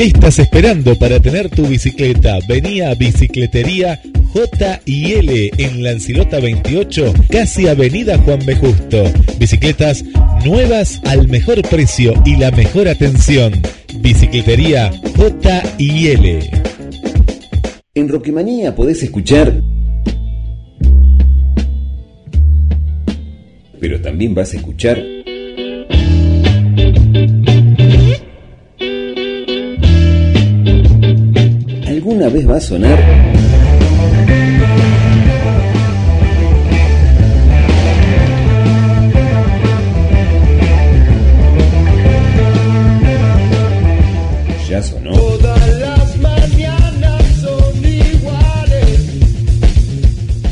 ¿Qué estás esperando para tener tu bicicleta? Vení a Bicicletería J y L en Lancilota 28, casi Avenida Juan B. Justo. Bicicletas nuevas al mejor precio y la mejor atención. Bicicletería J y L. En Roquimanía podés escuchar. Pero también vas a escuchar va a sonar... Ya sonó. Todas las mañanas son iguales.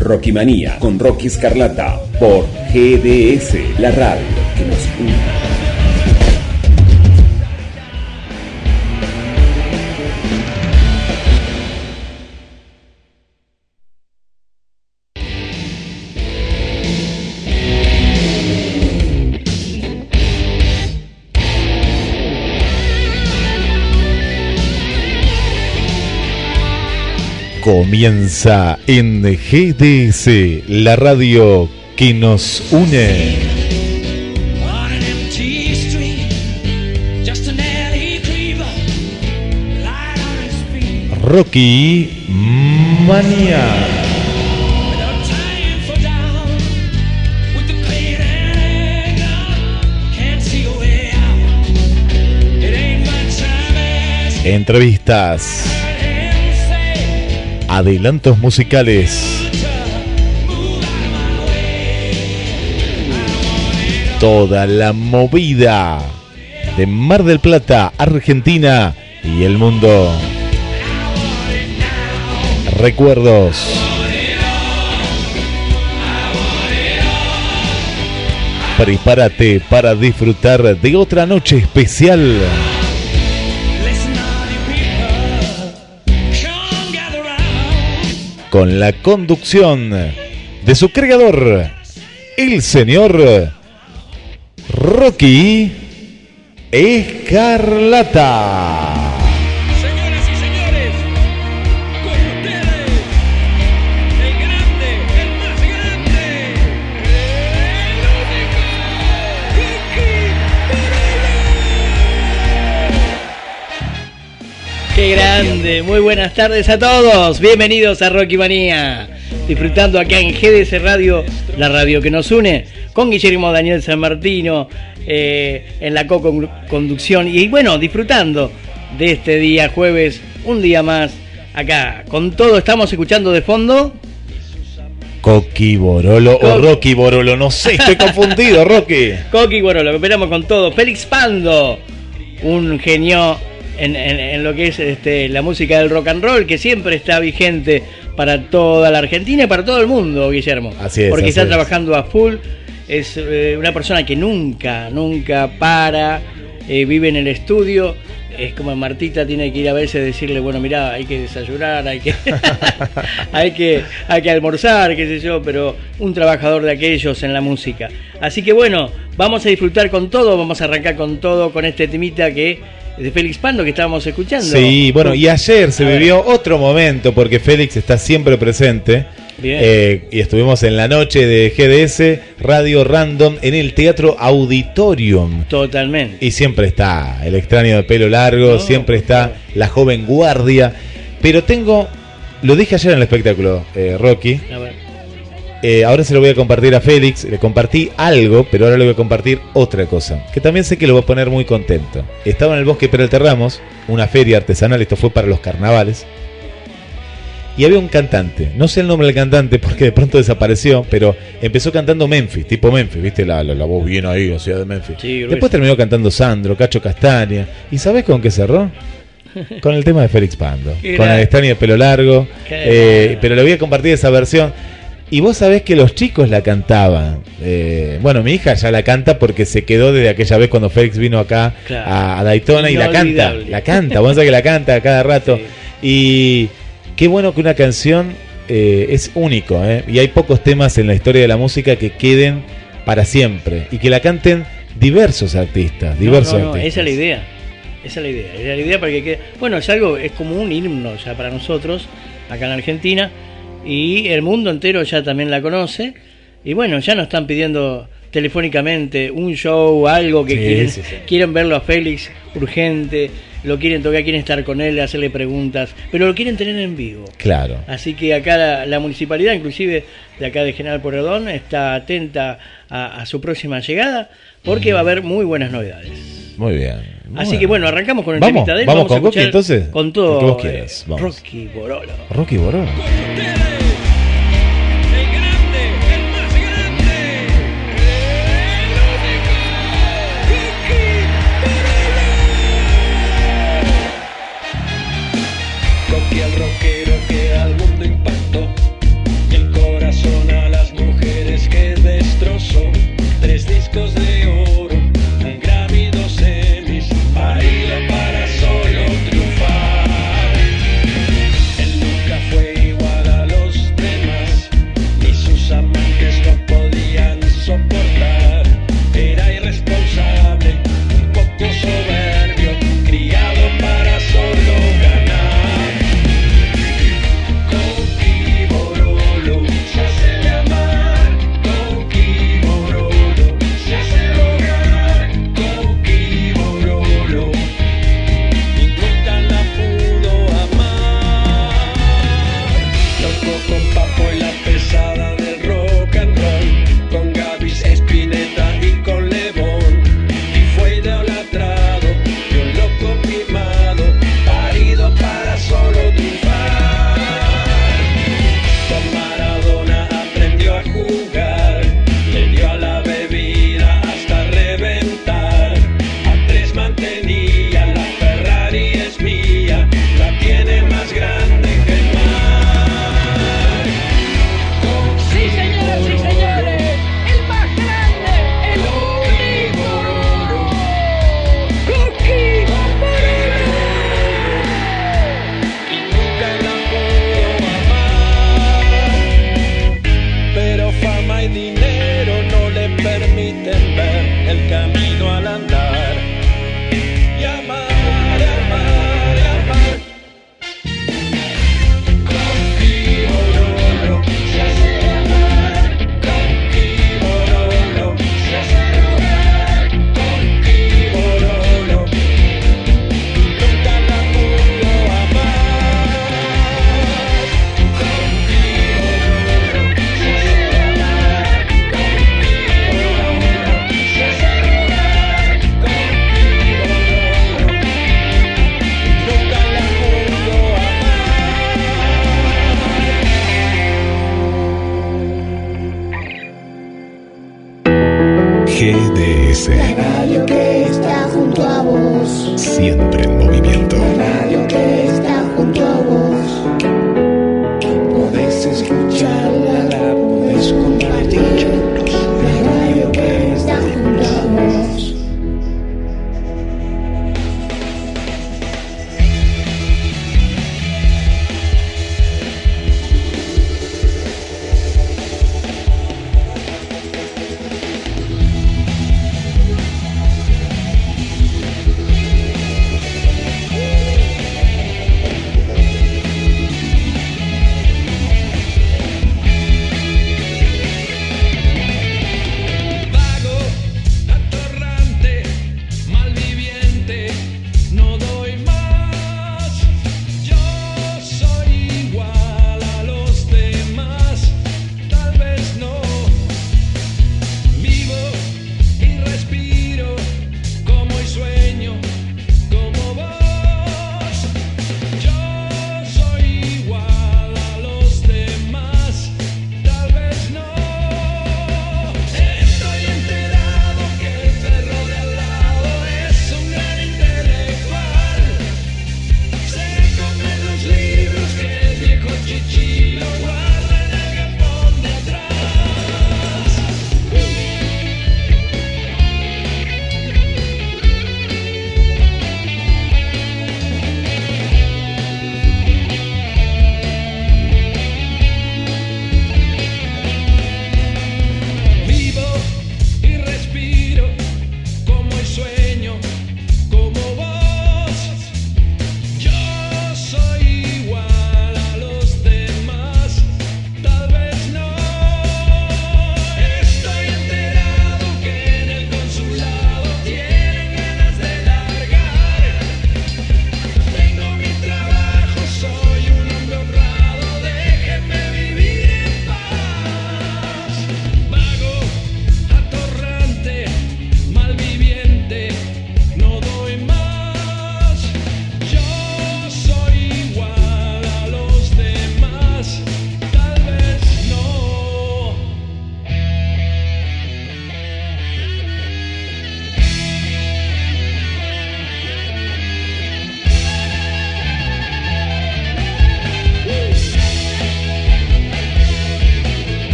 Rocky Manía con Rocky Escarlata por GDS, la radio Comienza en GDS, la radio que nos une. Rocky Mania. Entrevistas adelantos musicales. Toda la movida de Mar del Plata, Argentina y el mundo. Recuerdos. Prepárate para disfrutar de otra noche especial. Con la conducción de su creador, el señor Rocky Escarlata. Qué grande, muy buenas tardes a todos, bienvenidos a Rocky Manía, disfrutando acá en GDS Radio, la radio que nos une, con Guillermo Daniel San Martino eh, en la co-conducción y bueno, disfrutando de este día jueves, un día más acá, con todo estamos escuchando de fondo. Coqui Borolo o Rocky Borolo, no sé, estoy confundido, Rocky. Coqui Borolo, esperamos con todo. Félix Pando, un genio en, lo que es este, la música del rock and roll, que siempre está vigente para toda la Argentina y para todo el mundo, Guillermo. Así es. Porque está trabajando a full, es eh, una persona que nunca, nunca para, eh, vive en el estudio. es como Martita tiene que ir a veces decirle, bueno, mira, hay que desayunar, hay que, hay que, hay que almorzar, qué sé yo, pero un trabajador de aquellos en la música. Así que bueno, vamos a disfrutar con todo, vamos a arrancar con todo con este temita que de Félix Pando que estábamos escuchando. Sí, bueno, y ayer se vivió otro momento porque Félix está siempre presente. Eh, y estuvimos en la noche de GDS Radio Random en el Teatro Auditorium. Totalmente. Y siempre está el extraño de pelo largo, siempre está la joven guardia. Pero tengo, lo dije ayer en el espectáculo, eh, Rocky. Eh, ahora se lo voy a compartir a Félix. Le compartí algo, pero ahora le voy a compartir otra cosa. Que también sé que lo va a poner muy contento. Estaba en el bosque Peralta Ramos, una feria artesanal. Esto fue para los carnavales y había un cantante, no sé el nombre del cantante porque de pronto desapareció, pero empezó cantando Memphis, tipo Memphis, viste la, la, voz bien ahí, ciudad de Memphis. Después terminó cantando Sandro, Cacho Castaña. ¿Y sabes con qué cerró? Con el tema de Félix Pando, con el extraño de pelo largo, eh, pero le voy a compartir esa versión. Y vos sabés que los chicos la cantaban. Eh, bueno, mi hija ya la canta porque se quedó desde aquella vez cuando Félix vino acá a, Daytona y la canta. La canta, vos sabés que la canta cada rato. Y Qué bueno que una canción eh, es único, ¿eh? y hay pocos temas en la historia de la música que queden para siempre y que la canten diversos artistas, diversos no, no, Esa es la idea, esa es la idea, es la idea para que quede, bueno, es algo, es como un himno ya para nosotros acá en Argentina y el mundo entero ya también la conoce y bueno, ya nos están pidiendo telefónicamente un show, algo que quieren, quieren verlo a Félix urgente lo quieren tocar, quieren estar con él, hacerle preguntas, pero lo quieren tener en vivo. Claro. Así que acá la, municipalidad, inclusive de acá de General Porredón, está atenta a, su próxima llegada porque va a haber muy buenas novedades. Muy bien. Así que bueno, arrancamos con el vamos, de él. Vamos, con Rocky entonces. Con todo. Rocky Borolo. Rocky Borolo.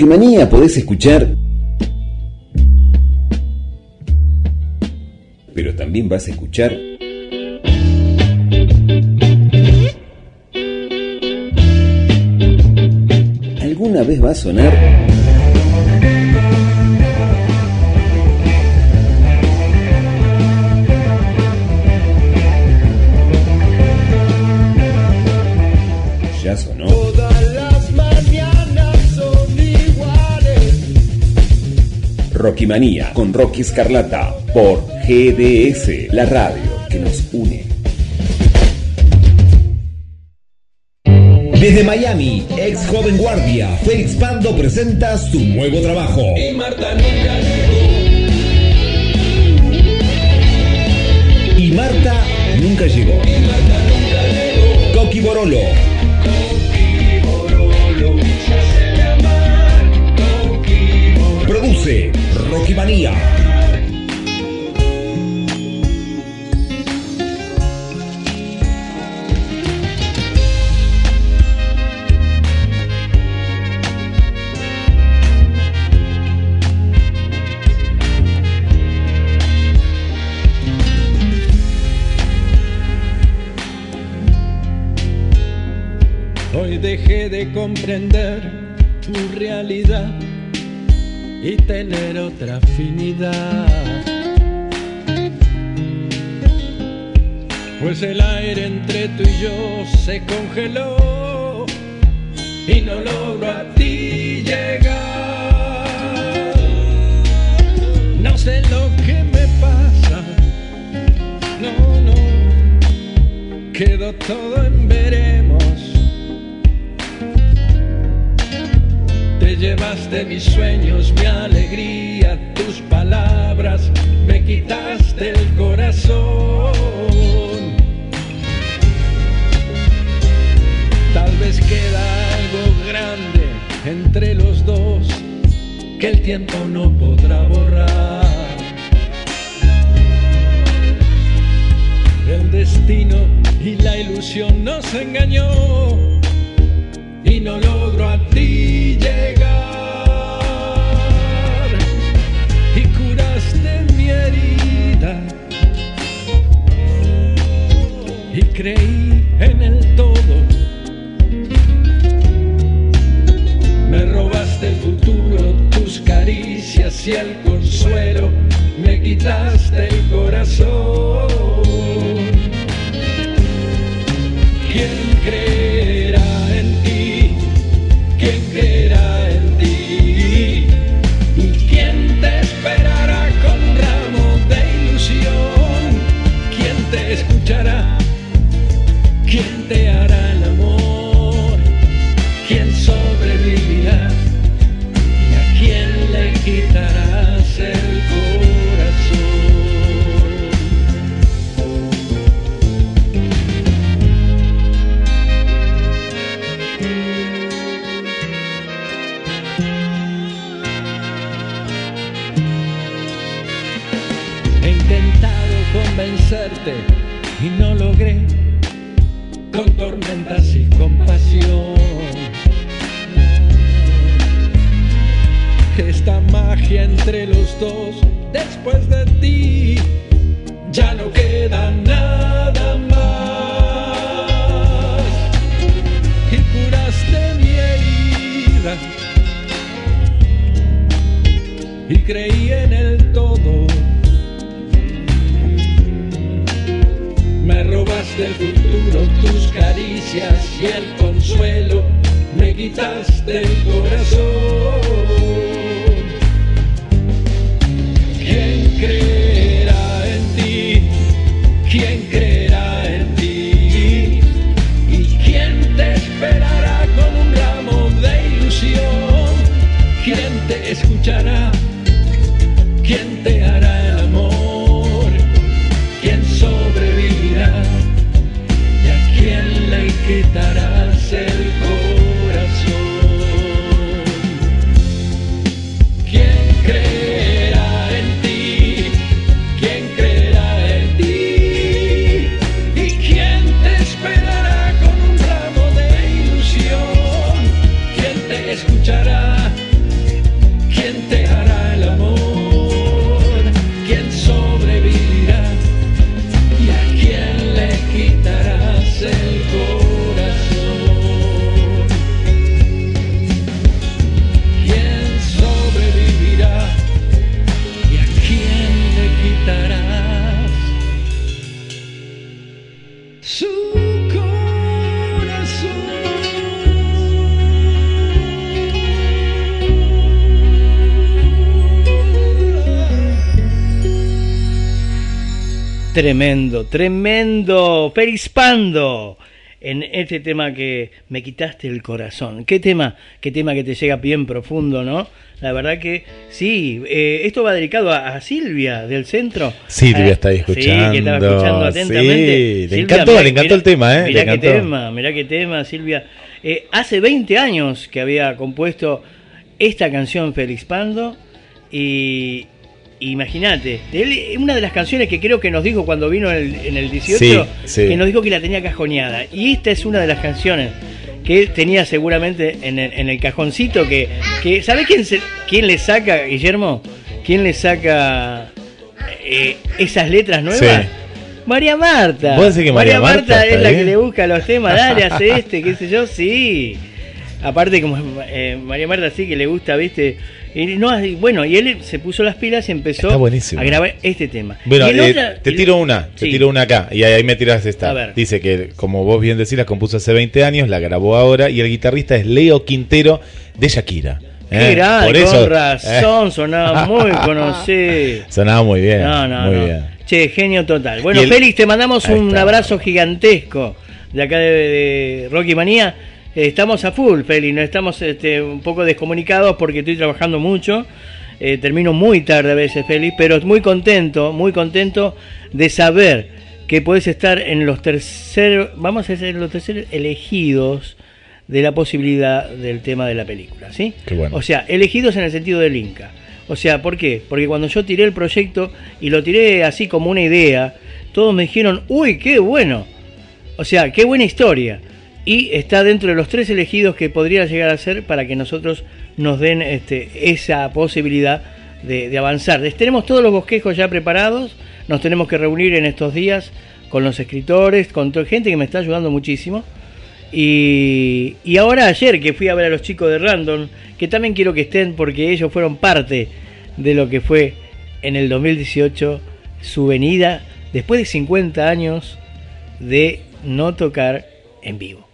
Rocketmanía podés escuchar, pero también vas a escuchar. Alguna vez va a sonar Rocketmanía con Rocky Escarlata por GDS, la radio que nos une. Desde Miami, ex joven guardia, Félix Pando presenta su nuevo trabajo. Y Marta nunca llegó. Y Marta nunca llegó. Y Marta nunca llegó. Coqui Borolo, Rocky. Hoy dejé de comprender tu realidad y tener otra afinidad. Pues el aire entre tú y yo se congeló y no logro a ti llegar. No sé lo que me pasa, no, no, quedó todo en veremos. Llevaste mis sueños, mi alegría, tus palabras, me quitaste el corazón. Tal vez queda algo grande entre los dos que el tiempo no podrá borrar. El destino y la ilusión nos engañó y no logro a ti llegar. Y creí en el todo. Me robaste el futuro, tus caricias y el consuelo, me quitaste Tremendo, tremendo, perispando en este tema que me quitaste el corazón. Qué tema, qué tema que te llega bien profundo, ¿no? La verdad que sí, eh, esto va dedicado a, a Silvia del centro. Silvia Eh, está ahí escuchando. Sí, que estaba escuchando atentamente. Sí, le encantó, mirá- le encantó mirá- el tema, ¿eh? Mirá qué tema, mirá qué tema, Silvia. Eh, hace 20 años que había compuesto esta canción Felixpando y imagínate, una de las canciones que creo que nos dijo cuando vino en el, en el 18, Sí, sí. que nos dijo que la tenía cajoneada. Y esta es una de las canciones que tenía seguramente en el, en el cajoncito que, que ¿sabe quién, se- quién le saca, Guillermo? ¿Quién le saca eh, esas letras nuevas? Sí. María Marta. ¿Vos que María Marta es la bien? que le busca los temas, dale, hace este, qué sé yo, sí. Aparte como eh, María Marta sí que le gusta, viste, y no, y bueno, y él se puso las pilas y empezó a grabar este tema. Bueno, Y eh, otra- te tiro una, te tiro una acá, y ahí me tiras esta. A ver. Dice que, como vos bien decís, la compuso hace 20 años, la grabó ahora, y el guitarrista es Leo Quintero de Shakira. Qué Eh, grande, por eso, con razón, eh, sonaba muy conocido. sonaba muy bien. No, no, muy no. bien. Che, genio total. Bueno, el- Félix, te mandamos Ahí un está. abrazo gigantesco de acá de, de Rocky Manía. Estamos a full, Félix, no estamos este, un poco descomunicados porque estoy trabajando mucho. Eh, termino muy tarde a veces, Félix, pero muy contento, muy contento de saber que puedes estar en los terceros, vamos a ser los terceros elegidos de la posibilidad del tema de la película, ¿sí? Qué bueno. O sea, elegidos en el sentido del Inca. O sea, ¿por qué? Porque cuando yo tiré el proyecto y lo tiré así como una idea, todos me dijeron, uy, qué bueno. O sea, qué buena historia. Y está dentro de los tres elegidos que podría llegar a ser para que nosotros nos den este, esa posibilidad de, avanzar. Tenemos todos los bosquejos ya preparados, nos tenemos que reunir en estos días con los escritores, con gente que me está ayudando muchísimo. Y ahora ayer que fui a ver a los chicos de Random, que también quiero que estén porque ellos fueron parte de lo que fue en el 2018 su venida después de 50 años de no tocar en vivo.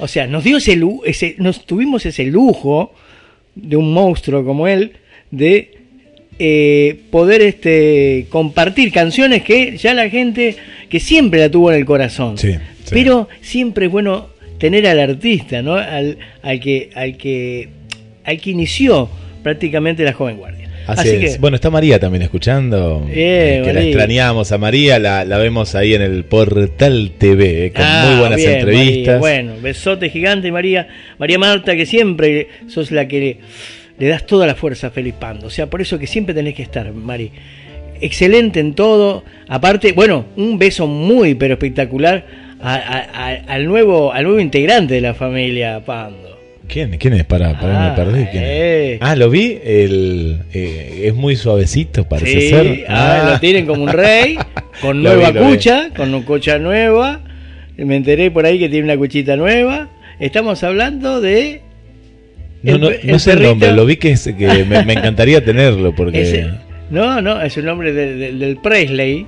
O sea, nos dio ese, ese nos tuvimos ese lujo de un monstruo como él de eh, poder este compartir canciones que ya la gente que siempre la tuvo en el corazón. Sí, sí. Pero siempre es bueno tener al artista, ¿no? Al, al que al que al que inició prácticamente la joven guardia. Así, Así es. que Bueno, está María también escuchando. Bien, eh, que la extrañamos a María, la, la vemos ahí en el Portal TV, eh, con Ah, muy buenas bien, entrevistas. María. Bueno, besote gigante, María. María Marta, que siempre sos la que le, le das toda la fuerza a Felipe Pando. O sea, por eso que siempre tenés que estar, Mari. Excelente en todo. Aparte, bueno, un beso muy, pero espectacular a- a- a- al, nuevo, al nuevo integrante de la familia Pando. ¿Quién, ¿Quién es? Para, para Ah, me perdí. Eh. Ah, lo vi. El, eh, es muy suavecito, parece Sí, ser. ah, lo tienen como un rey, con nueva vi, cucha, con una cucha nueva. Me enteré por ahí que tiene una cuchita nueva. Estamos hablando de. No, el no, el sé el nombre, lo vi que, es, que me, me encantaría tenerlo porque... no, no, es el nombre del Presley.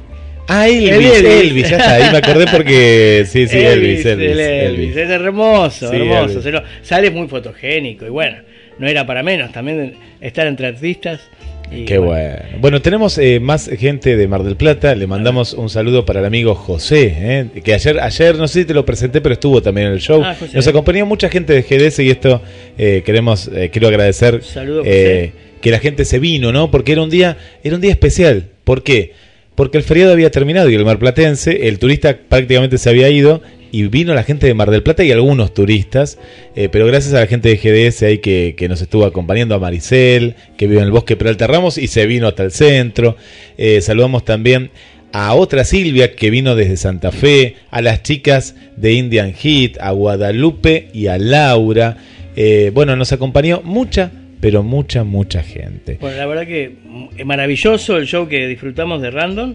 Ah, Elvis, El Elvis, Elvis. ya está, ahí me acordé porque... Sí, sí, Elvis, Elvis, el Elvis. Es hermoso, Sí, hermoso. Elvis. se lo- sale muy fotogénico y bueno, no era para menos también estar entre artistas. y Qué bueno. Bueno, tenemos eh, más gente de Mar del Plata. Le mandamos un saludo para el amigo José, eh, que ayer, ayer no sé si te lo presenté, pero estuvo también en el show. Ah. Nos acompañó mucha gente de GDS y esto eh, queremos, quiero agradecer Saludo, que la gente se vino, ¿no? Porque era un día, era un día especial. ¿Por qué? Porque el feriado había terminado y el marplatense, el turista prácticamente se había ido y vino la gente de Mar del Plata y algunos turistas, eh, pero gracias a la gente de GDS ahí que, que nos estuvo acompañando, a Maricel, que vive en el bosque Peralta Ramos y se vino hasta el centro. Eh, saludamos también a otra Silvia que vino desde Santa Fe, a las chicas de Indian Heat, a Guadalupe y a Laura. Eh, bueno, nos acompañó mucha, pero mucha, mucha gente. Bueno, la verdad que es maravilloso el show que disfrutamos de Random.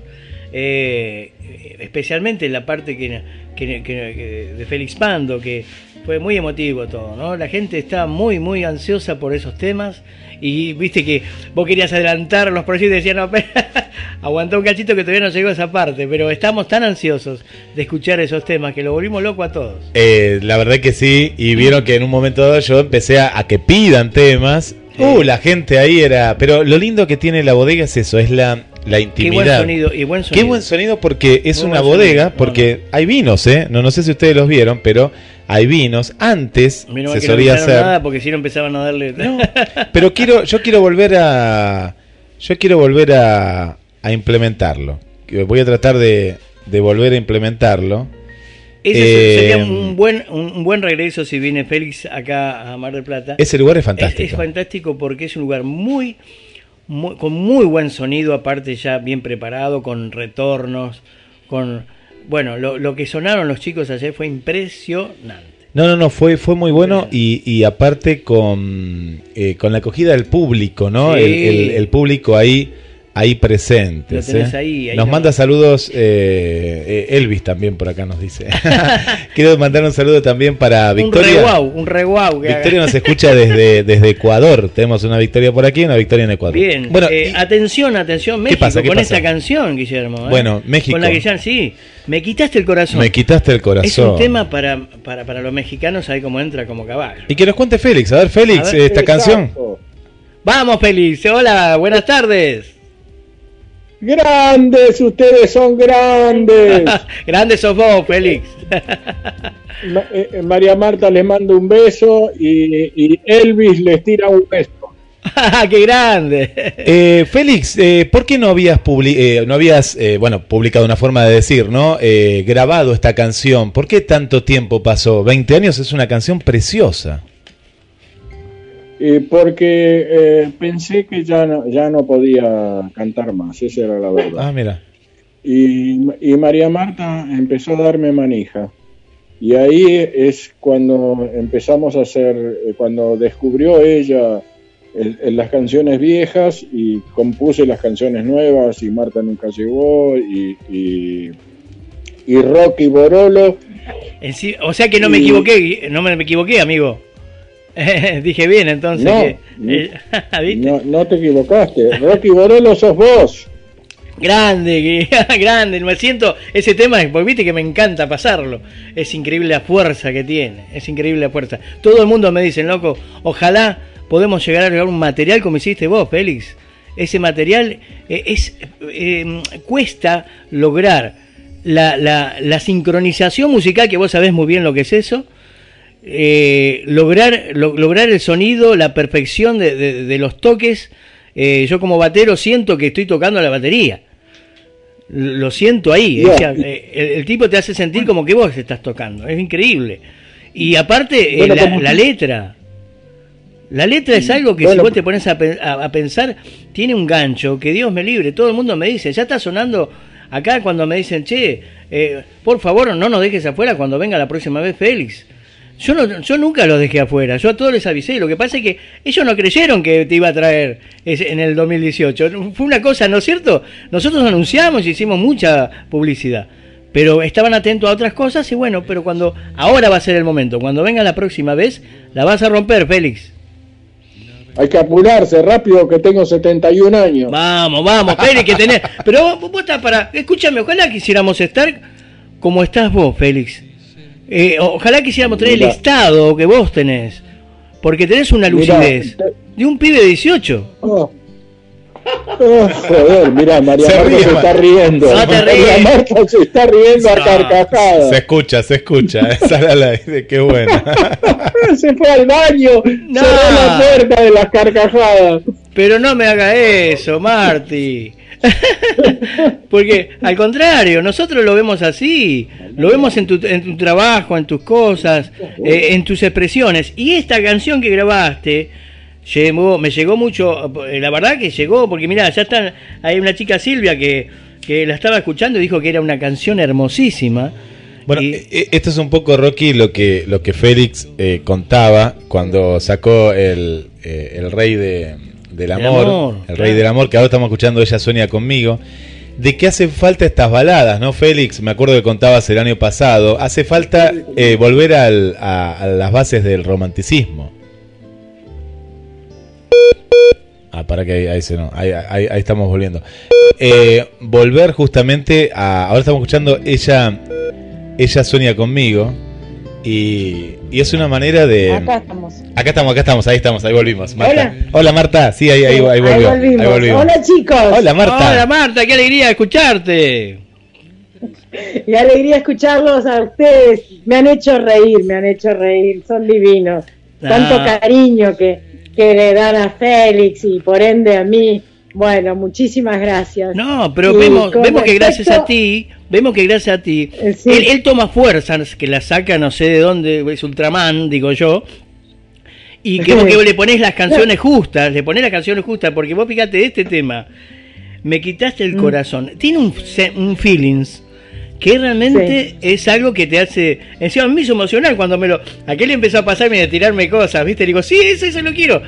eh, especialmente la parte que, que- que- de Félix Pando, que fue muy emotivo todo, ¿no? La gente está muy, muy ansiosa por esos temas y viste que vos querías adelantar los proyectos y decías, no, aguantá un cachito que todavía no llegó a esa parte, pero estamos tan ansiosos de escuchar esos temas que lo volvimos loco a todos. Eh, la verdad que sí, y vieron que en un momento dado yo empecé a, a que pidan temas. Uh, la gente ahí era. Pero lo lindo que tiene la bodega es eso, es la, la Qué intimidad. buen sonido, y buen Qué sonido. buen sonido porque es Muy una bodega, sonido. Porque hay vinos, ¿eh? No, no sé si ustedes los vieron, pero hay vinos. Antes Menos se que no solía avisaron hacer. nada porque si no empezaban a darle. No, pero quiero, yo quiero volver a, yo quiero volver a, a implementarlo. Voy a tratar de, de volver a implementarlo. Ese Eh, sería un buen, un buen regreso si viene Félix acá a Mar del Plata. Ese lugar es Es, fantástico. es fantástico porque es un lugar muy, muy- con muy buen sonido, aparte ya bien preparado, con retornos, con bueno, lo, lo que sonaron los chicos ayer fue impresionante. No, no, no, fue, fue muy bueno y, y aparte con, eh, con la acogida del público, ¿no? Sí. El, el- el público ahí, ahí presente. Lo tenés ahí, ahí nos manda saludos eh, eh, Elvis también por acá nos dice. Quiero mandar un saludo también para Un Victoria. un re guau que haga. Victoria nos escucha desde, desde Ecuador. Tenemos una victoria por aquí y una victoria en Ecuador. Bien, Bueno, eh, y- atención, atención, México, pasa? ¿Qué con pasa? esta canción, Guillermo. ¿eh? Bueno, México. Con la que ya, sí, me quitaste el corazón. me quitaste el corazón. Es un tema para, para, para los mexicanos, ahí como entra como caballo. Y que nos cuente Félix. A ver, Félix, A ver, eh, esta canción. Exacto. Vamos, Félix. Hola, buenas tardes. Grandes, ustedes son grandes. Grande sos vos, Félix. Ma- eh, eh, María Marta les manda un beso y, y Elvis les tira un beso. ¡Qué grande! Eh, Félix, eh, ¿por qué no habías, publi- eh, no habías eh, bueno, publicado una forma de decir, ¿no? Eh, grabado esta canción. ¿Por qué tanto tiempo pasó? 20 años es una canción preciosa. Eh, porque eh, pensé que ya no, ya no podía cantar más, esa era la verdad. Ah, mira. Y, y María Marta empezó a darme manija. Y ahí es cuando empezamos a hacer, eh, cuando descubrió ella el- el- las canciones viejas y compuse las canciones nuevas y Marta nunca llegó y, y, y Rocky Borolo. En sí- o sea que no me Y- equivoqué, no me, me equivoqué, amigo. Dije bien, entonces. No, que- eh, ¿viste? No, no te equivocaste, Rocky Borolo sos vos. Grande, grande. Me siento ese tema, porque viste que me encanta pasarlo. Es increíble la fuerza que tiene. Es increíble la fuerza. Todo el mundo me dice, loco, ojalá podemos llegar a lograr un material como hiciste vos, Félix. Ese material eh, es eh, cuesta lograr la, la- la sincronización musical, que vos sabés muy bien lo que es eso. Eh, lograr, lo- lograr el sonido, la perfección de, de- de los toques. Eh, yo como batero siento que estoy tocando la batería. Lo siento ahí. Ya. o sea, eh, el, el tipo te hace sentir como que vos estás tocando. Es increíble. Y aparte, eh, Bueno, la, como la que- letra. La letra es algo que si vos te pones a, a- a pensar, tiene un gancho, que Dios me libre. Todo el mundo me dice, ya está sonando acá cuando me dicen, che, eh, por favor no nos dejes afuera cuando venga la próxima vez Félix. Yo, no, yo nunca los dejé afuera, yo a todos les avisé. Lo que pasa es que ellos no creyeron que te iba a traer en el 2018. Fue una cosa, ¿no es cierto? Nosotros anunciamos y hicimos mucha publicidad. Pero estaban atentos a otras cosas y bueno, pero cuando ahora va a ser el momento, cuando venga la próxima vez, la vas a romper, Félix. Hay que apurarse rápido que tengo 71 años. Vamos, vamos, Félix, que tenés. Pero vos, vos estás para. Escúchame, ojalá quisiéramos estar como estás vos, Félix. Eh, ojalá quisiéramos tener el Mira. estado que vos tenés. Porque tenés una Mira, lucidez. te- De un pibe de 18. Oh. Oh, joder, mira, María Se Marta ríe, se está riendo. No te María. Marta se está riendo a carcajadas. Se escucha, se escucha. Esa era la qué buena. Se fue al baño, No. cerró la puerta de las carcajadas. Pero no me haga eso, Marty. Porque al contrario, nosotros lo vemos así, lo vemos en tu, en tu trabajo, en tus cosas, eh, en tus expresiones. Y esta canción que grabaste llegó, me llegó mucho, eh, la verdad que llegó, porque mira, ya está, hay una chica Silvia que, que la estaba escuchando y dijo que era una canción hermosísima. Bueno, Y- e- esto es un poco, Rocky, lo que, lo que Félix eh, contaba cuando sacó el, eh, el Rey de, del amor, amor, el claro. Rey del Amor, que ahora estamos escuchando Ella Sueña conmigo. de que hace falta estas baladas, ¿no, Félix? Me acuerdo que contabas el año pasado. Hace falta eh, volver al- a, a las bases del romanticismo. Ah, para que ahí, se no, ahí, ahí- ahí estamos volviendo. Eh, volver justamente a. Ahora estamos escuchando ella. Ella sueña conmigo. Y, y es una manera de. Acá estamos. Acá estamos, acá estamos, ahí estamos, ahí volvimos. Marta. Hola. Hola, Marta. Sí, ahí, ahí, ahí volvió. Ahí volvimos. volvimos. Hola chicos. Hola, Marta. Hola Marta, qué alegría escucharte. Y alegría escucharlos a ustedes. Me han hecho reír, me han hecho reír. Son divinos. Tanto Ah. cariño que, que le dan a Félix y por ende a mí. Bueno, muchísimas gracias. No, pero Y vemos, que gracias a ti, vemos que gracias a ti, Eh, sí. él, él toma fuerzas, que la saca no sé de dónde, es Ultraman, digo yo, y que vos que vos le ponés las canciones justas, le ponés las canciones justas, porque vos fíjate, este tema, me quitaste Mm. el corazón, tiene un, un feelings que realmente es algo que te hace, encima a mí me hizo emocional cuando me lo, aquel empezó a pasarme y a tirarme cosas, viste, digo, sí, ese, ese lo quiero.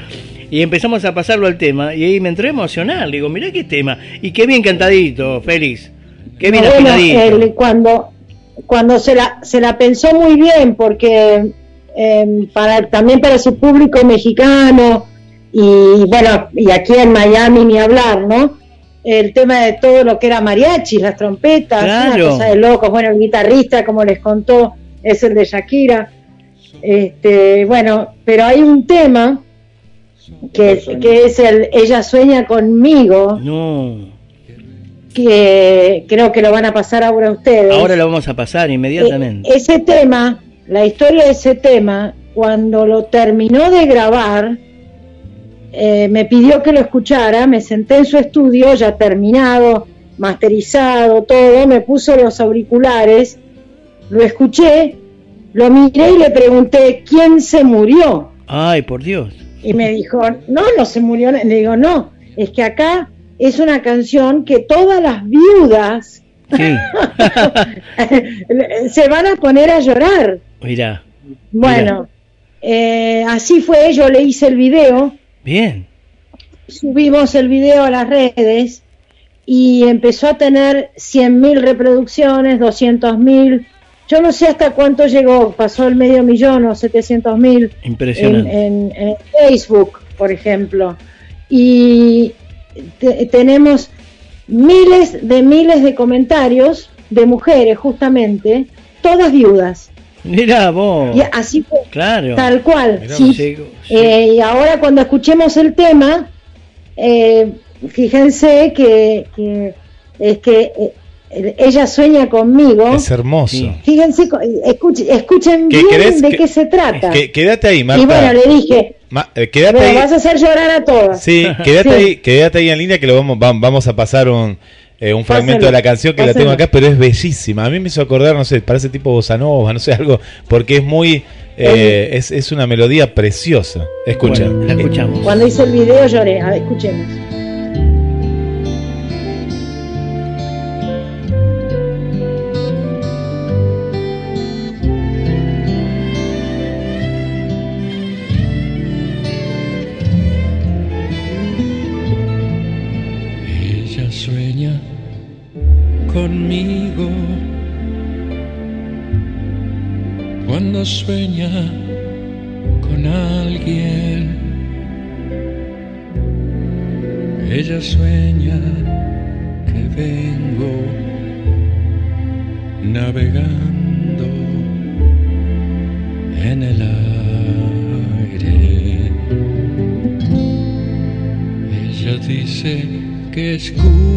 Y empezamos a pasarlo al tema, y ahí me entré a emocionar, digo, mirá qué tema, y qué bien cantadito, Félix, qué bien No, bueno, afinadito. él cuando cuando se la, se la pensó muy bien, porque eh, para, también para su público mexicano, y bueno, y aquí en Miami ni hablar, ¿no? El tema de todo lo que era mariachi, las trompetas, Claro. una cosa de locos. Bueno, el guitarrista, como les contó, es el de Shakira. Este, bueno, pero hay un tema que, que es el Ella sueña conmigo, No, que creo que lo van a pasar ahora ustedes. ahora lo vamos a pasar inmediatamente. Eh, ese tema, la historia de ese tema, cuando lo terminó de grabar, eh, me pidió que lo escuchara, me senté en su estudio, ya terminado, masterizado, todo, me puso los auriculares, lo escuché, lo miré y le pregunté, ¿quién se murió? Ay, por Dios. Y me dijo, no, no se murió. Le digo, no, es que acá es una canción que todas las viudas Sí, se van a poner a llorar. mira, Bueno, eh, así fue, yo le hice el video, bien. subimos el video a las redes y empezó a tener 100.000 reproducciones, 200.000, yo no sé hasta cuánto llegó, pasó el medio millón o 700.000 en, Impresionante. en- en Facebook, por ejemplo. Y te- tenemos miles de miles de comentarios de mujeres, justamente, todas viudas. Mira vos. Y así fue, Claro. tal cual. Mirá sí. Eh, y ahora cuando escuchemos el tema, eh, fíjense que, que es que eh, ella sueña conmigo. Es hermoso. Sí. Fíjense, co- escuchen, escuchen ¿Qué bien querés de qué se trata. Que- quédate ahí, y Marta. bueno, le dije, Ma- eh, quédate "Me ahí. vas a hacer llorar a todas. Sí, quédate Sí. ahí, quédate ahí en línea que lo vamos, vam- vamos a pasar un, eh, un fragmento Pásalo, de la canción que la tengo acá, pero es bellísima. A mí me hizo acordar, no sé, parece tipo bossa nova, no sé, algo, porque es muy, eh, es, es una melodía preciosa. Escucha. Bueno, la escuchamos. Cuando hice el video lloré. A ver, escuchemos. Con alguien. Ella sueña que vengo navegando en el aire. Ella dice que escucha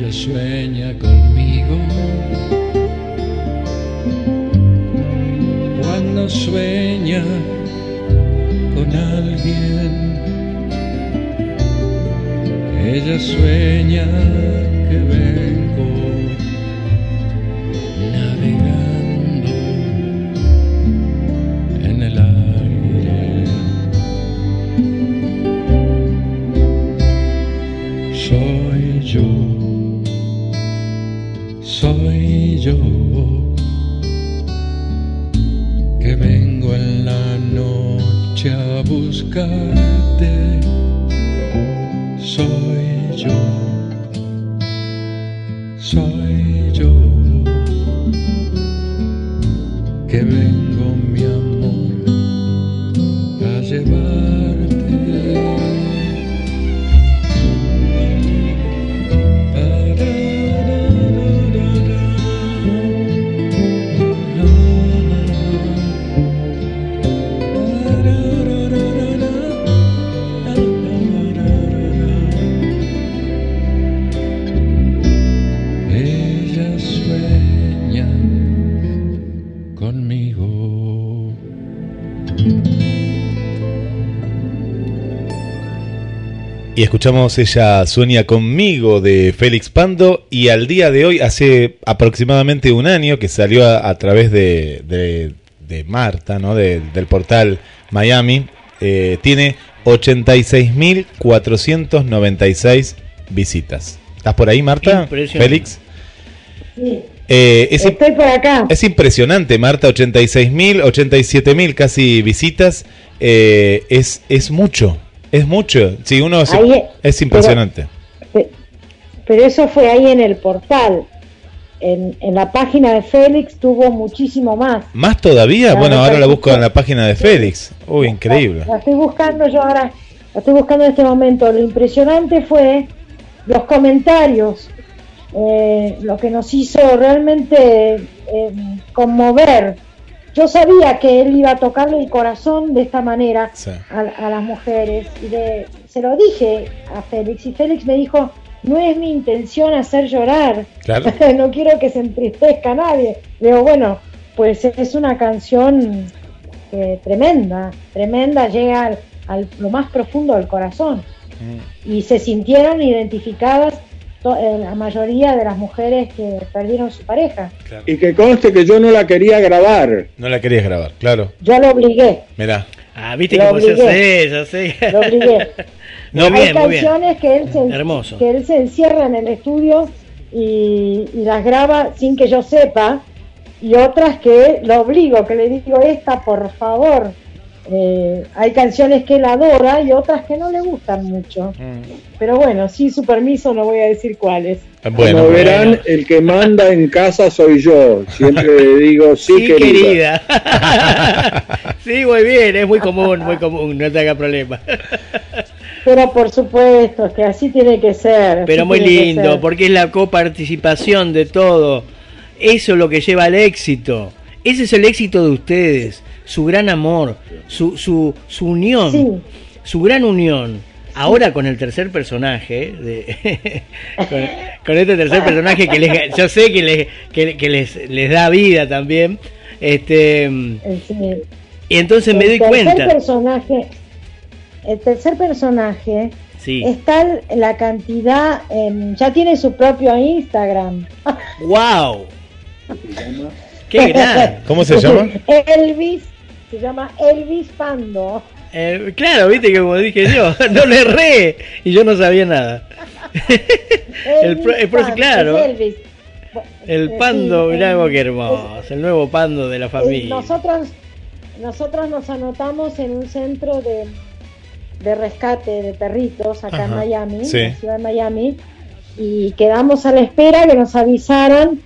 Ella sueña conmigo cuando sueña con alguien. Ella sueña que vengo sky. Escuchamos Ella sueña conmigo de Félix Pando y al día de hoy, hace aproximadamente un año que salió a, a través de, de- de Marta, ¿no? De- del portal Miami, eh, tiene 86.496 visitas. ¿Estás por ahí, Marta? Félix. Sí, Eh, es, estoy por acá. es impresionante, Marta, 86.000, 87.000 casi visitas. eh, es, es mucho, es mucho. Si uno se- Ahí- es impresionante. Pe- Pero eso fue ahí en el portal. En, en la página de Félix tuvo muchísimo más. Más todavía, bueno, ahora la busco en la página de Félix. Uy, increíble. La estoy buscando yo ahora, la estoy buscando en este momento. Lo impresionante fue los comentarios, eh, lo que nos hizo realmente eh, conmover. Yo sabía que él iba a tocarle el corazón de esta manera Sí. a, a las mujeres y de- se lo dije a Félix y Félix me dijo, no es mi intención hacer llorar, Claro. no quiero que se entristezca nadie. Le digo, bueno, pues es una canción eh, tremenda, tremenda, llega al, al- lo más profundo del corazón. Y se sintieron identificadas la mayoría de las mujeres que perdieron su pareja. Y que conste que yo no la quería grabar. No la querías grabar, claro. Yo lo obligué, Mirá. Ah, viste Lo cómo se obligué. hace, ya sé. lo obligué. No, Hay bien, muy bien. canciones que él, se, Hermoso. que él se encierra en el estudio y, y las graba sin que yo sepa, y otras que lo obligo, que le digo, esta por favor. Eh, hay canciones que él adora y otras que no le gustan mucho. Pero bueno, sin su permiso no voy a decir cuáles. Bueno, Como bueno. verán, el que manda en casa soy yo. Siempre le digo, sí, Sí, querida. querida. sí, muy bien, es muy común, muy común, no te haga problema. Pero por supuesto que así tiene que ser. Pero muy lindo, porque es la coparticipación de todo. Eso es lo que lleva al éxito. Ese es el éxito de ustedes, su gran amor, su, su, su unión, Sí. su gran unión. Ahora con el tercer personaje, de- con, con este tercer personaje que les, yo sé que, les, que, que les, les da vida también, este, sí. y entonces me el doy tercer cuenta. personaje el tercer personaje Sí. es tal la cantidad em, ya tiene su propio Instagram ¡Wow! Qué gran. ¿Cómo se llama? Elvis, se llama Elvis Pando. Eh, claro, viste que como dije yo, no le erré y yo no sabía nada. el, pro- el pro- Pando, claro, Elvis. el Eh, pando, sí, mirá el- qué hermoso, el nuevo pando de la Eh, familia. Nosotros, nosotros nos anotamos en un centro de, de rescate de perritos acá en Miami, sí. en la ciudad de Miami, y quedamos a la espera que nos avisaran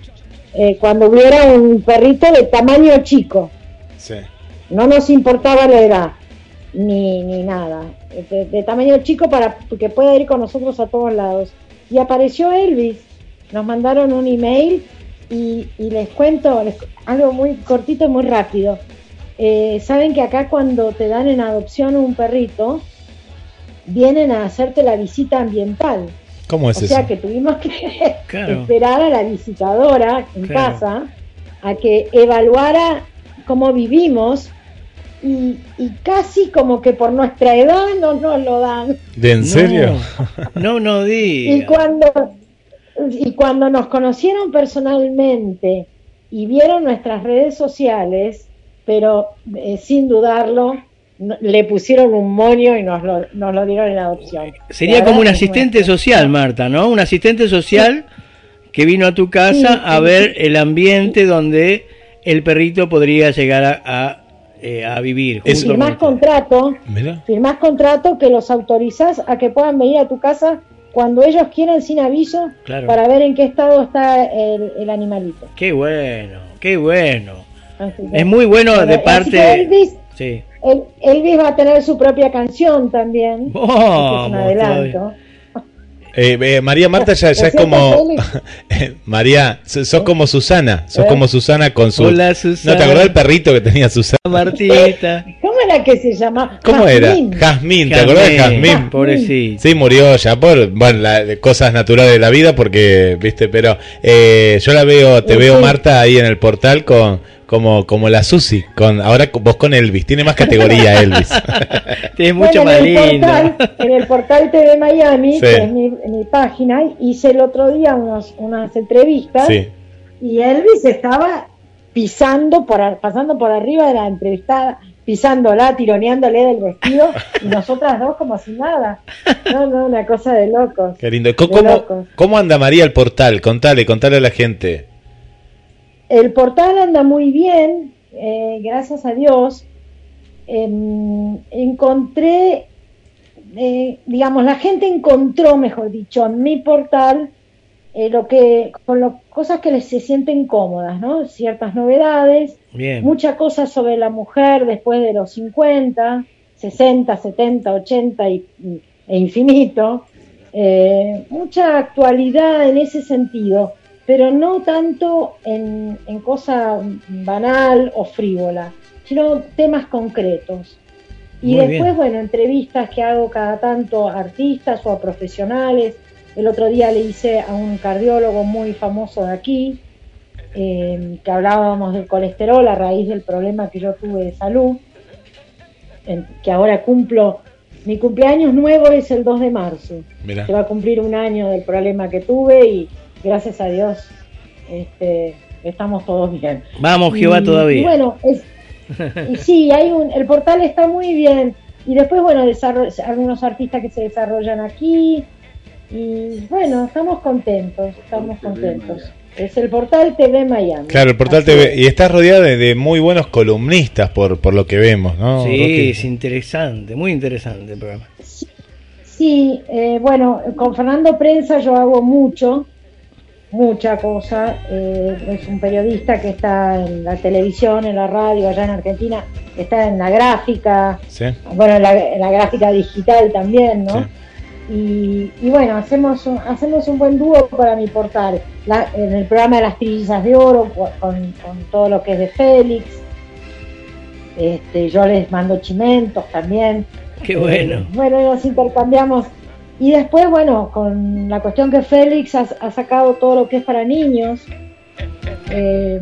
eh, cuando hubiera un perrito de tamaño chico. Sí. No nos importaba la edad ni, ni nada. De, de tamaño chico para que pueda ir con nosotros a todos lados. Y apareció Elvis. Nos mandaron un email y, y les cuento les- algo muy cortito y muy rápido. Eh, Saben que acá cuando te dan en adopción un perrito, vienen a hacerte la visita ambiental. ¿Cómo O es eso? sea que tuvimos que Claro. esperar a la visitadora en Claro. casa a que evaluara cómo vivimos y, y casi como que por nuestra edad no nos lo dan. ¿De en serio? No, no Y diga. cuando, y cuando nos conocieron personalmente y vieron nuestras redes sociales, pero eh, sin dudarlo, no- le pusieron un moño y nos lo, nos lo dieron en adopción. Sería como un asistente nuestro. social, Marta, ¿no? Un asistente social que vino a tu casa Sí, a sí, ver sí. el ambiente donde el perrito podría llegar a, a, eh, a vivir. Es- Firmás contrato, Mira. firmás contrato que los autorizás a que puedan venir a tu casa cuando ellos quieran sin aviso Claro. para ver en qué estado está el, el animalito. Qué bueno, qué bueno. Así que- Es muy bueno de parte... Elvis, Sí. el- Elvis va a tener su propia canción también. Este es un adelanto. Eh, eh, María Marta ya, es como. María, sos como Susana. Sos ¿Eh? como Susana con su. Hola, Susana. ¿No te acordás del perrito que tenía Susana? Martita. ¿Cómo era que se llama? ¿Cómo era? Jazmín. ¿te acordás de Jazmín? Pobrecito. Sí, murió ya por bueno, la- cosas naturales de la vida, porque, viste, pero eh, yo la veo, te veo. Marta ahí en el portal con como como la Susi, con ahora vos con Elvis, tiene más categoría Elvis. Es mucho Bueno, más en el lindo. portal, en el portal TV Miami, Sí. que es mi, mi página, hice el otro día unos, unas entrevistas sí. y Elvis estaba pisando por ar- pasando por arriba de la entrevistada, pisándola, tironeándole del vestido y nosotras dos como si nada. No, no, una cosa de locos. Qué lindo. ¿Cómo, De cómo, locos. cómo anda María el portal? Contale, contale a la gente. El portal anda muy bien, eh, gracias a Dios. Em, encontré, eh, digamos, la gente encontró, mejor dicho, en mi portal eh, lo que, con lo, cosas que les se sienten cómodas, ¿no? Ciertas novedades, Bien. muchas cosas sobre la mujer después de los 50, 60, 70, 80 y, e infinito. Mucha actualidad en ese sentido, pero no tanto en, en cosa banal o frívola, sino temas concretos. Y Muy después, bien. bueno, entrevistas que hago cada tanto a artistas o a profesionales. El otro día le hice a un cardiólogo muy famoso de aquí, eh, que hablábamos del colesterol a raíz del problema que yo tuve de salud, en- que ahora cumplo, mi cumpleaños nuevo es el 2 de marzo, Mira. se va a cumplir un año del problema que tuve y gracias a Dios este, estamos todos bien. Vamos, Jehová, Y- todavía. y bueno, es- y sí, hay un, el portal está muy bien. Y después, bueno, algunos artistas que se desarrollan aquí. Y bueno, estamos contentos, estamos contentos. Es el portal TV Miami. Claro, el portal Así TV. es. Y estás rodeada de, de muy buenos columnistas por, por lo que vemos, ¿no? sí, Rocky? es interesante, muy interesante el programa. Sí, eh, bueno, con Fernando Prensa yo hago mucho, mucha cosa. Eh, es un periodista que está en la televisión, en la radio, allá en Argentina, está en la gráfica, Sí. bueno, en la, en la gráfica digital también, ¿no? Sí. Y, y bueno, hacemos un, hacemos un buen dúo para mi portal. La- en el programa de las trillizas de oro, con, con todo lo que es de Félix. Este, yo les mando chimentos también. Qué Eh, bueno. bueno, nos intercambiamos. Y después, bueno, con la cuestión que Félix ha, ha sacado todo lo que es para niños. eh,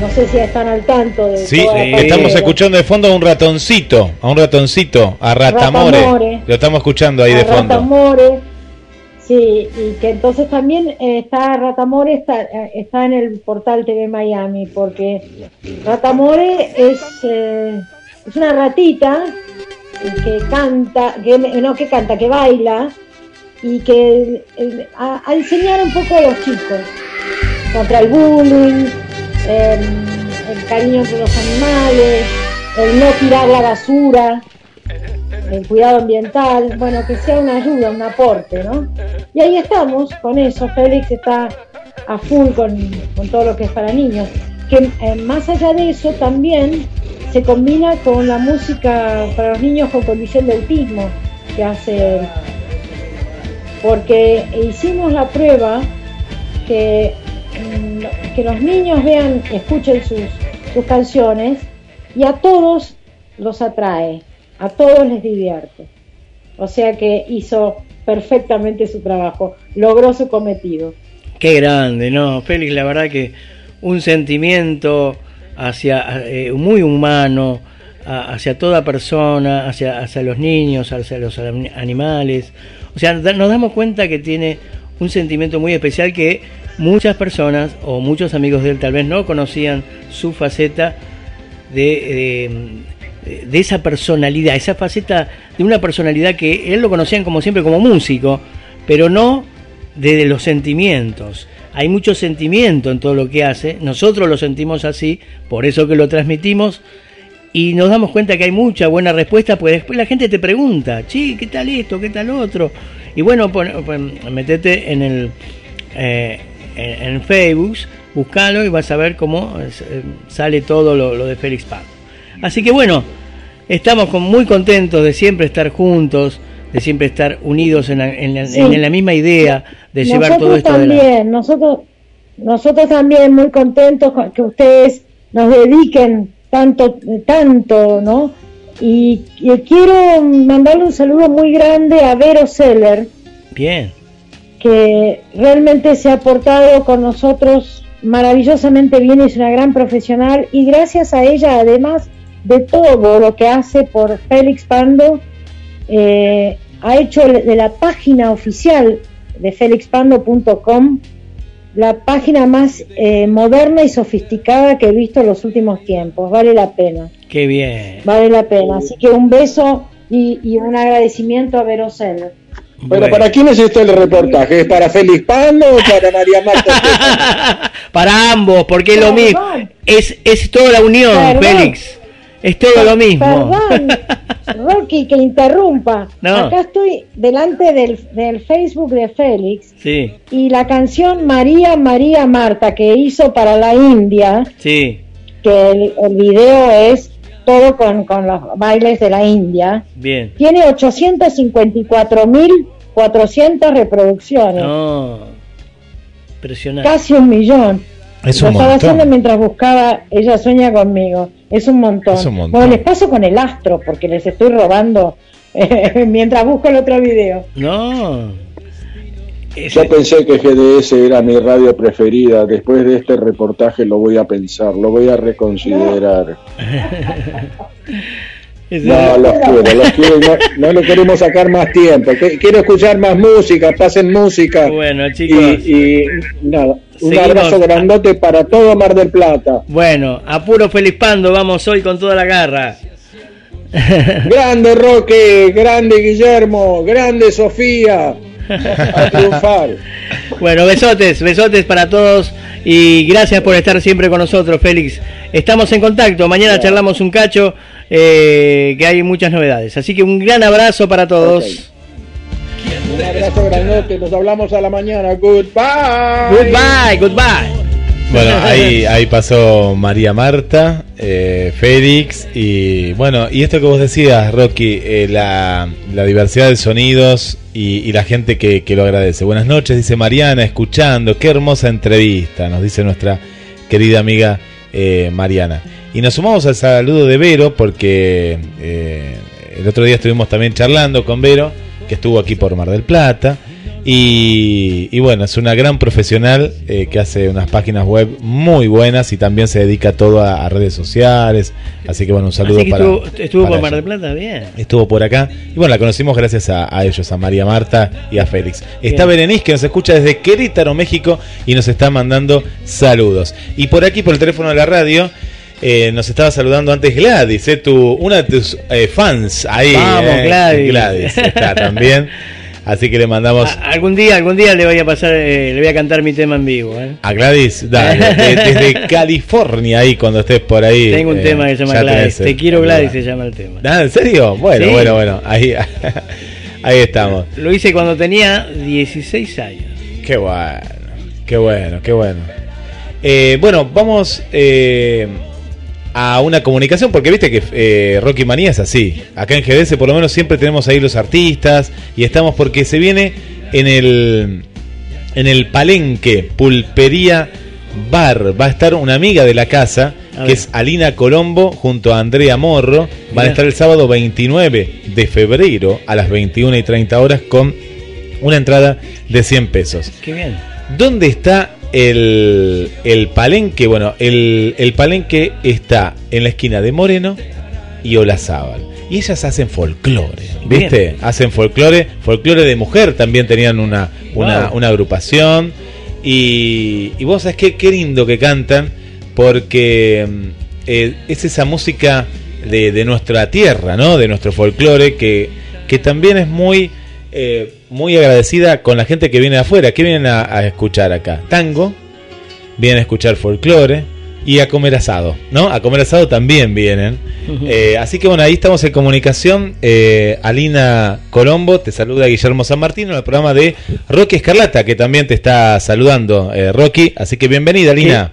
no sé si están al tanto de Sí, parte estamos escuchando de fondo a un ratoncito, a un ratoncito, a Ratamore. Ratamore. Lo estamos escuchando ahí a de fondo. Ratamore. Sí, y que entonces también eh, está Ratamore, está, eh, está en el portal TV Miami, porque Ratamore es, eh, es una ratita que canta, que, no que canta, que baila, y que a, enseñar un poco a los chicos contra el bullying, em, el cariño entre los animales, el no tirar la basura, el cuidado ambiental, bueno, que sea una ayuda, un aporte, ¿no? Y ahí estamos con eso, Félix está a full con, con todo lo que es para niños, que eh, más allá de eso también se combina con la música para los niños con condición de autismo que hace. Porque hicimos la prueba que, mm, que los niños vean, escuchen sus, sus canciones y a todos los atrae, a todos les divierte. O sea que hizo perfectamente su trabajo, logró su cometido. Qué grande, ¿no? Félix, la verdad que un sentimiento hacia eh, muy humano, hacia toda persona, hacia, hacia los niños, hacia los anim- animales. O sea, nos damos cuenta que tiene un sentimiento muy especial que muchas personas o muchos amigos de él tal vez no conocían su faceta de, de, de esa personalidad, esa faceta de una personalidad que él lo conocían como siempre como músico, pero no desde los sentimientos. Hay mucho sentimiento en todo lo que hace, nosotros lo sentimos así, por eso que lo transmitimos y nos damos cuenta que hay mucha buena respuesta, pues después la gente te pregunta, sí, ¿qué tal esto? ¿Qué tal otro? Y bueno, pon- pon- metete en el eh, en, en Facebook, buscalo y vas a ver cómo eh, sale todo lo, lo de Félix Paz. Así que bueno, estamos con- muy contentos de siempre estar juntos, de siempre estar unidos en la, en la- Sí. en la misma idea de llevar todo esto también, adelante. nosotros, nosotros también muy contentos con que ustedes nos dediquen tanto, tanto, ¿no? Y, y quiero mandarle un saludo muy grande a Vero Seller, Bien, que realmente se ha portado con nosotros maravillosamente bien, es una gran profesional y gracias a ella, además de todo lo que hace por Félix Pando, eh, ha hecho de la página oficial de felixpando.com la página más eh, moderna y sofisticada que he visto en los últimos tiempos. Vale la pena, qué bien. vale la pena. Así que un beso y, y un agradecimiento a Vero Seller. Bueno, ¿para quién es este el reportaje? ¿Es para Félix Pando o para María Marta? Para ambos, porque es lo mismo. Es, es toda la unión, Perdón. Félix. Es todo lo mismo. Perdón, Rocky, que interrumpa. No. Acá estoy delante del, del Facebook de Félix Sí, y la canción María María Marta que hizo para la India, sí, que el, el video es todo con, con los bailes de la India, bien. tiene 854.400 reproducciones, No. Impresionante. casi un millón. Es Lo un estaba montón. haciendo mientras buscaba Ella sueña conmigo. Es un montón. Es un montón. Bueno, les paso con el astro porque les estoy robando eh, mientras busco el otro video. No. Yo pensé que GDS era mi radio preferida. Después de este reportaje lo voy a pensar, lo voy a reconsiderar. es- No, los quiero, los quiero. y No, no le queremos sacar más tiempo. Quiero escuchar más música, pasen música. Bueno, chicos. y nada, un Seguimos. abrazo grandote para todo Mar del Plata. Bueno, a puro Feliz Pando, vamos hoy con toda la garra. Grande Roque, grande Guillermo, grande Sofía. A triunfar. Bueno, besotes, besotes para todos y gracias por estar siempre con nosotros, Félix. Estamos en contacto, mañana charlamos un cacho, eh, que hay muchas novedades. Así que un gran abrazo para todos. Un abrazo grandote, nos hablamos a la mañana. Goodbye. Goodbye, goodbye. Bueno, ahí, ahí pasó María Marta, eh, Félix y bueno, y esto que vos decías, Rocky, eh, la, la diversidad de sonidos y, y la gente que, que lo agradece. Buenas noches, dice Mariana, escuchando, qué hermosa entrevista, nos dice nuestra querida amiga eh, Mariana. Y nos sumamos al saludo de Vero porque eh, el otro día estuvimos también charlando con Vero, que estuvo aquí por Mar del Plata. Y, y bueno, es una gran profesional eh, que hace unas páginas web muy buenas y también se dedica todo a, a redes sociales. Así que bueno, un saludo Así que para. estuvo, estuvo para por Mar del Plata, bien. Estuvo por acá. Y bueno, la conocimos gracias a, a ellos, a María Marta y a Félix. Está Bien. Berenice, que nos escucha desde Querétaro, México, y nos está mandando saludos. Y por aquí, por el teléfono de la radio, eh, nos estaba saludando antes Gladys, eh, tu, una de tus eh, fans ahí. Vamos, eh, Gladys. Gladys está también. Así que le mandamos A- algún día, algún día le voy a pasar, le voy a cantar mi tema en vivo. a Gladys, dale, de- desde California, ahí cuando estés por ahí. Tengo un tema que se llama Gladys. Te quiero Gladys se llama el tema. Ah, ¿En serio? Bueno, Sí. bueno, bueno. Ahí, ahí estamos. Lo hice cuando tenía 16 años. Qué bueno, qué bueno, qué bueno. Bueno, vamos a una comunicación, porque viste que eh, Rocky Manía es así. Acá en GDS por lo menos siempre tenemos ahí los artistas y estamos porque se viene en el, en el palenque Pulpería Bar. Va a estar una amiga de la casa, A que ver. es Alina Colombo, junto a Andrea Morro. Van Mirá. a estar el sábado 29 de febrero a las 21 y 30 horas con una entrada de 100 pesos. Qué bien. ¿Dónde está el, el palenque? Bueno, el, el palenque está en la esquina de Moreno y Olazábal. Y ellas hacen folclore, ¿viste? Bien. Hacen folclore, folclore de mujer también tenían una, una, Wow. una agrupación. Y, y vos sabés qué, qué lindo que cantan, porque mm, eh, es esa música de, de nuestra tierra, ¿no? De nuestro folclore, que, que también es muy, eh, muy agradecida con la gente que viene de afuera. ¿Qué vienen a, a escuchar acá? Tango, vienen a escuchar folclore y a comer asado, ¿no? A comer asado también vienen. Eh, así que bueno, ahí estamos en comunicación. Eh, Alina Colombo te saluda Guillermo San Martín en el programa de Rocky Escarlata, que también te está saludando, eh, Rocky. Así que bienvenida, Alina.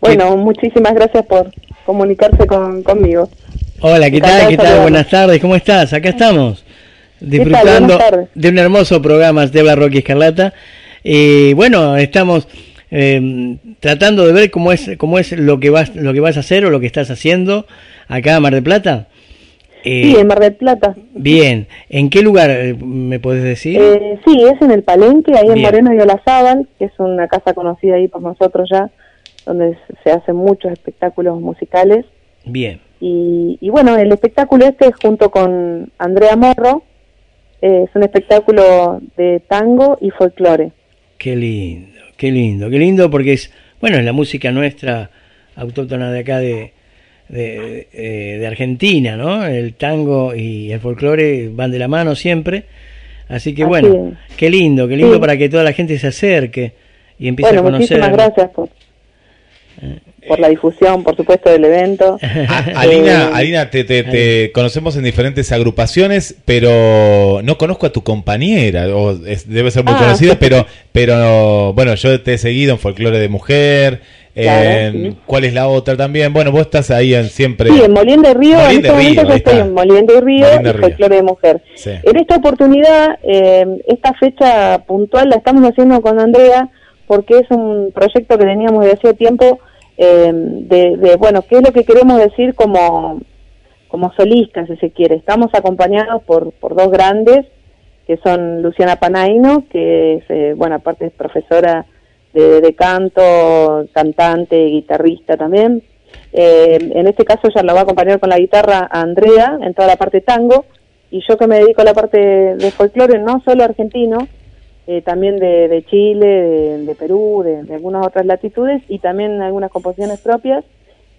Bueno, muchísimas gracias por comunicarse con, conmigo. Hola, ¿qué tal? ¿Qué tal? Buenas tardes, ¿cómo estás? Acá estamos. Disfrutando de un hermoso programa de Rocky Escarlata. Y bueno, estamos eh, tratando de ver cómo es cómo es lo que vas lo que vas a hacer o lo que estás haciendo acá en Mar del Plata. Eh, Sí, en Mar del Plata. Bien, ¿en qué lugar eh, me podés decir? Eh, sí, es en el Palenque, ahí en. Moreno y Olazábal, que es una casa conocida ahí por nosotros ya, donde se hacen muchos espectáculos musicales. Bien, Y, y bueno, el espectáculo este junto con Andrea Morro eh, es un espectáculo de tango y folclore. qué lindo, qué lindo, qué lindo porque es, bueno, es la música nuestra autóctona de acá de, de, eh, de Argentina, ¿no? El tango y el folclore van de la mano siempre. Así que Así bueno, qué lindo, qué lindo Sí. para que toda la gente se acerque y empiece Bueno, a conocer. muchísimas gracias por, por la difusión, por supuesto, del evento. A- Alina, Eh, Alina te, te- te conocemos en diferentes agrupaciones, pero no conozco a tu compañera, o es- debe ser muy Ah, conocida, sí. pero, pero bueno, yo te he seguido en Folclore de Mujer. Claro, en- sí. ¿Cuál es la otra también? Bueno, vos estás ahí en siempre. Sí, en Molien de Río, en este momento Río, yo estoy en Molien de Río y Río. Folclore de Mujer. Sí. En esta oportunidad, eh, esta fecha puntual la estamos haciendo con Andrea porque es un proyecto que teníamos desde hace tiempo eh, de, bueno, qué es lo que queremos decir como, como solistas, si se quiere. Estamos acompañados por, por dos grandes, que son Luciana Panaino, que es, eh, bueno, aparte es profesora de, de canto, cantante, guitarrista también. Eh, en este caso ella la va a acompañar con la guitarra a Andrea en toda la parte tango y yo que me dedico a la parte de folclore, no solo argentino, eh, también de, de Chile, de, de Perú, de, de algunas otras latitudes y también algunas composiciones propias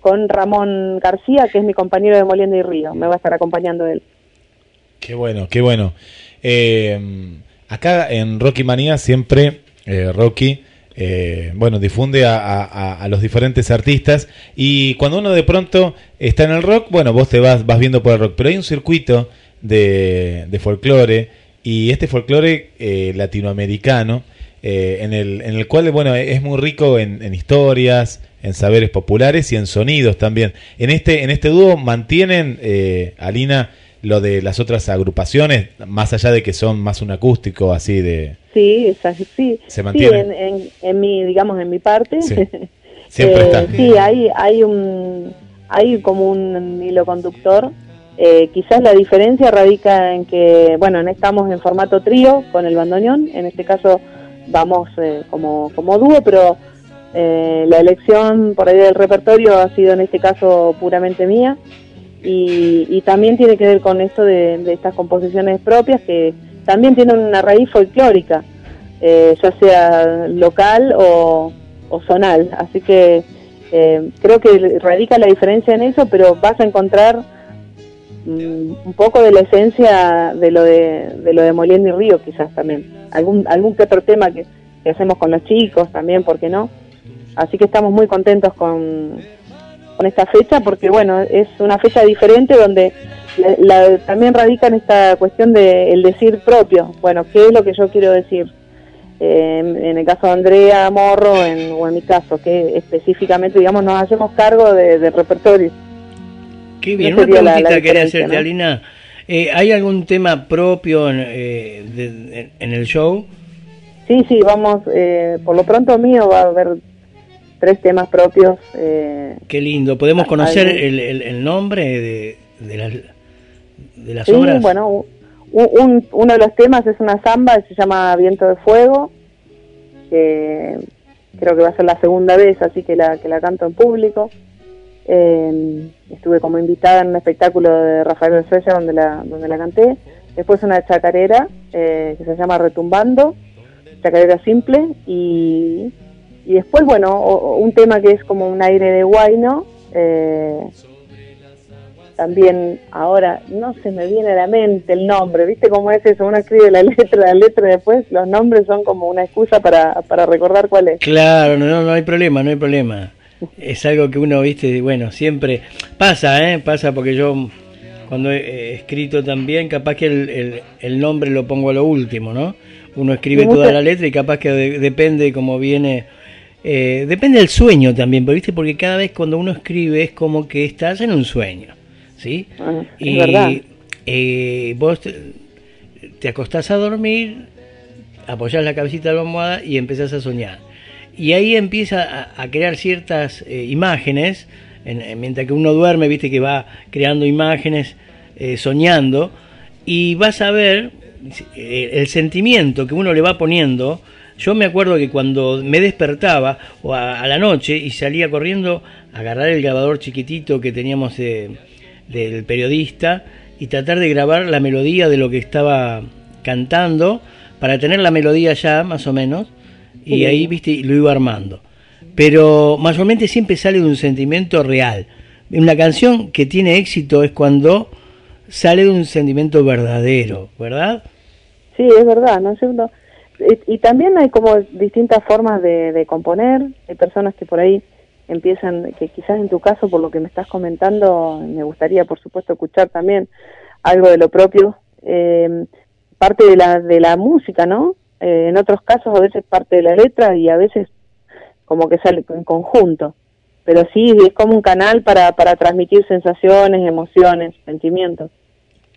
con Ramón García, que es mi compañero de Molienda y Río, me va a estar acompañando él. Qué bueno, qué bueno. Eh, acá en Rocky Manía siempre eh, Rocky, eh, bueno, difunde a, a- a los diferentes artistas y cuando uno de pronto está en el rock, bueno, vos te vas, vas viendo por el rock, pero hay un circuito de, de folclore y este folclore eh, latinoamericano eh, en, el, en el cual, bueno, es muy rico en, en historias, en saberes populares y en sonidos también. En este, en este dúo mantienen, eh, Alina, lo de las otras agrupaciones, más allá de que son más un acústico así de... Sí, es así, sí. Se mantiene. Sí, en, en, en mi, digamos, en mi parte. Sí. Siempre Eh, está. Sí, hay, hay un, hay como un hilo conductor Eh, quizás la diferencia radica en que, bueno, estamos en formato trío con el bandoneón, en este caso vamos eh, como, como dúo, pero eh, la elección por ahí del repertorio ha sido en este caso puramente mía. Y, también tiene que ver con esto de, estas composiciones propias que también tienen una raíz folclórica, ya sea local o, o zonal, así que creo que radica la diferencia en eso, pero vas a encontrar un poco de la esencia de lo de, de lo de Moliendo y Río quizás también. Algún, algún que otro tema que, hacemos con los chicos también, ¿por qué no? Así que estamos muy contentos con, con esta fecha porque bueno, es una fecha diferente donde también radica en esta cuestión de el decir propio. Bueno, ¿qué es lo que yo quiero decir? Eh, en el caso de Andrea Morro en, o en mi caso, que específicamente, digamos, nos hacemos cargo de, del repertorio Qué bien, una preguntita quería hacerte, Alina. Eh, ¿Hay algún tema propio en, eh, en, el show? Sí, sí, vamos, eh, por lo pronto mío va a haber tres temas propios. Qué lindo, ¿podemos conocer el, el, nombre de, de, las, de las sí, bueno, un, uno de los temas es una samba, se llama Viento de Fuego, que creo que va a ser la segunda vez, así que la, que la canto en público. Eh, estuve como invitada en un espectáculo de Rafael Becerra donde la, donde la canté. Después una chacarera eh, que se llama Retumbando, chacarera simple. Y, y después, bueno, un tema que es como un aire de guayno. Eh, también ahora no se me viene a la mente el nombre, ¿viste cómo es eso? Uno escribe la letra, la letra y después los nombres son como una excusa para, para recordar cuál es. Claro, no, no hay problema, no hay problema es algo que uno, viste, bueno, siempre pasa, ¿eh? Pasa porque yo cuando he escrito también, capaz que el, el, nombre lo pongo a lo último, ¿no? Uno escribe toda la letra y capaz que depende cómo viene, eh, depende del sueño también, ¿viste? Porque cada vez cuando uno escribe es como que estás en un sueño, ¿sí? Ah, y verdad. Eh, vos te, te acostás a dormir, apoyás la cabecita en la almohada y empezás a soñar y ahí empieza a, crear ciertas eh, imágenes, mientras que uno duerme, viste que va creando imágenes, eh, soñando, y vas a ver eh, el sentimiento que uno le va poniendo. Yo me acuerdo que cuando me despertaba o a, la noche y salía corriendo a agarrar el grabador chiquitito que teníamos del periodista y tratar de grabar la melodía de lo que estaba cantando para tener la melodía ya más o menos y ahí, viste, lo iba armando. Pero mayormente siempre sale de un sentimiento real. Una canción que tiene éxito es cuando sale de un sentimiento verdadero, ¿verdad? Sí, es verdad, ¿no? y, también hay como distintas formas de, componer. Hay personas que por ahí empiezan, que quizás en tu caso, por lo que me estás comentando, me gustaría, por supuesto, escuchar también algo de lo propio. Eh, parte de la, de la música, ¿no? Eh, en otros casos a veces parte de la letra y a veces como que sale en conjunto. Pero sí, es como un canal para, para transmitir sensaciones, emociones, sentimientos.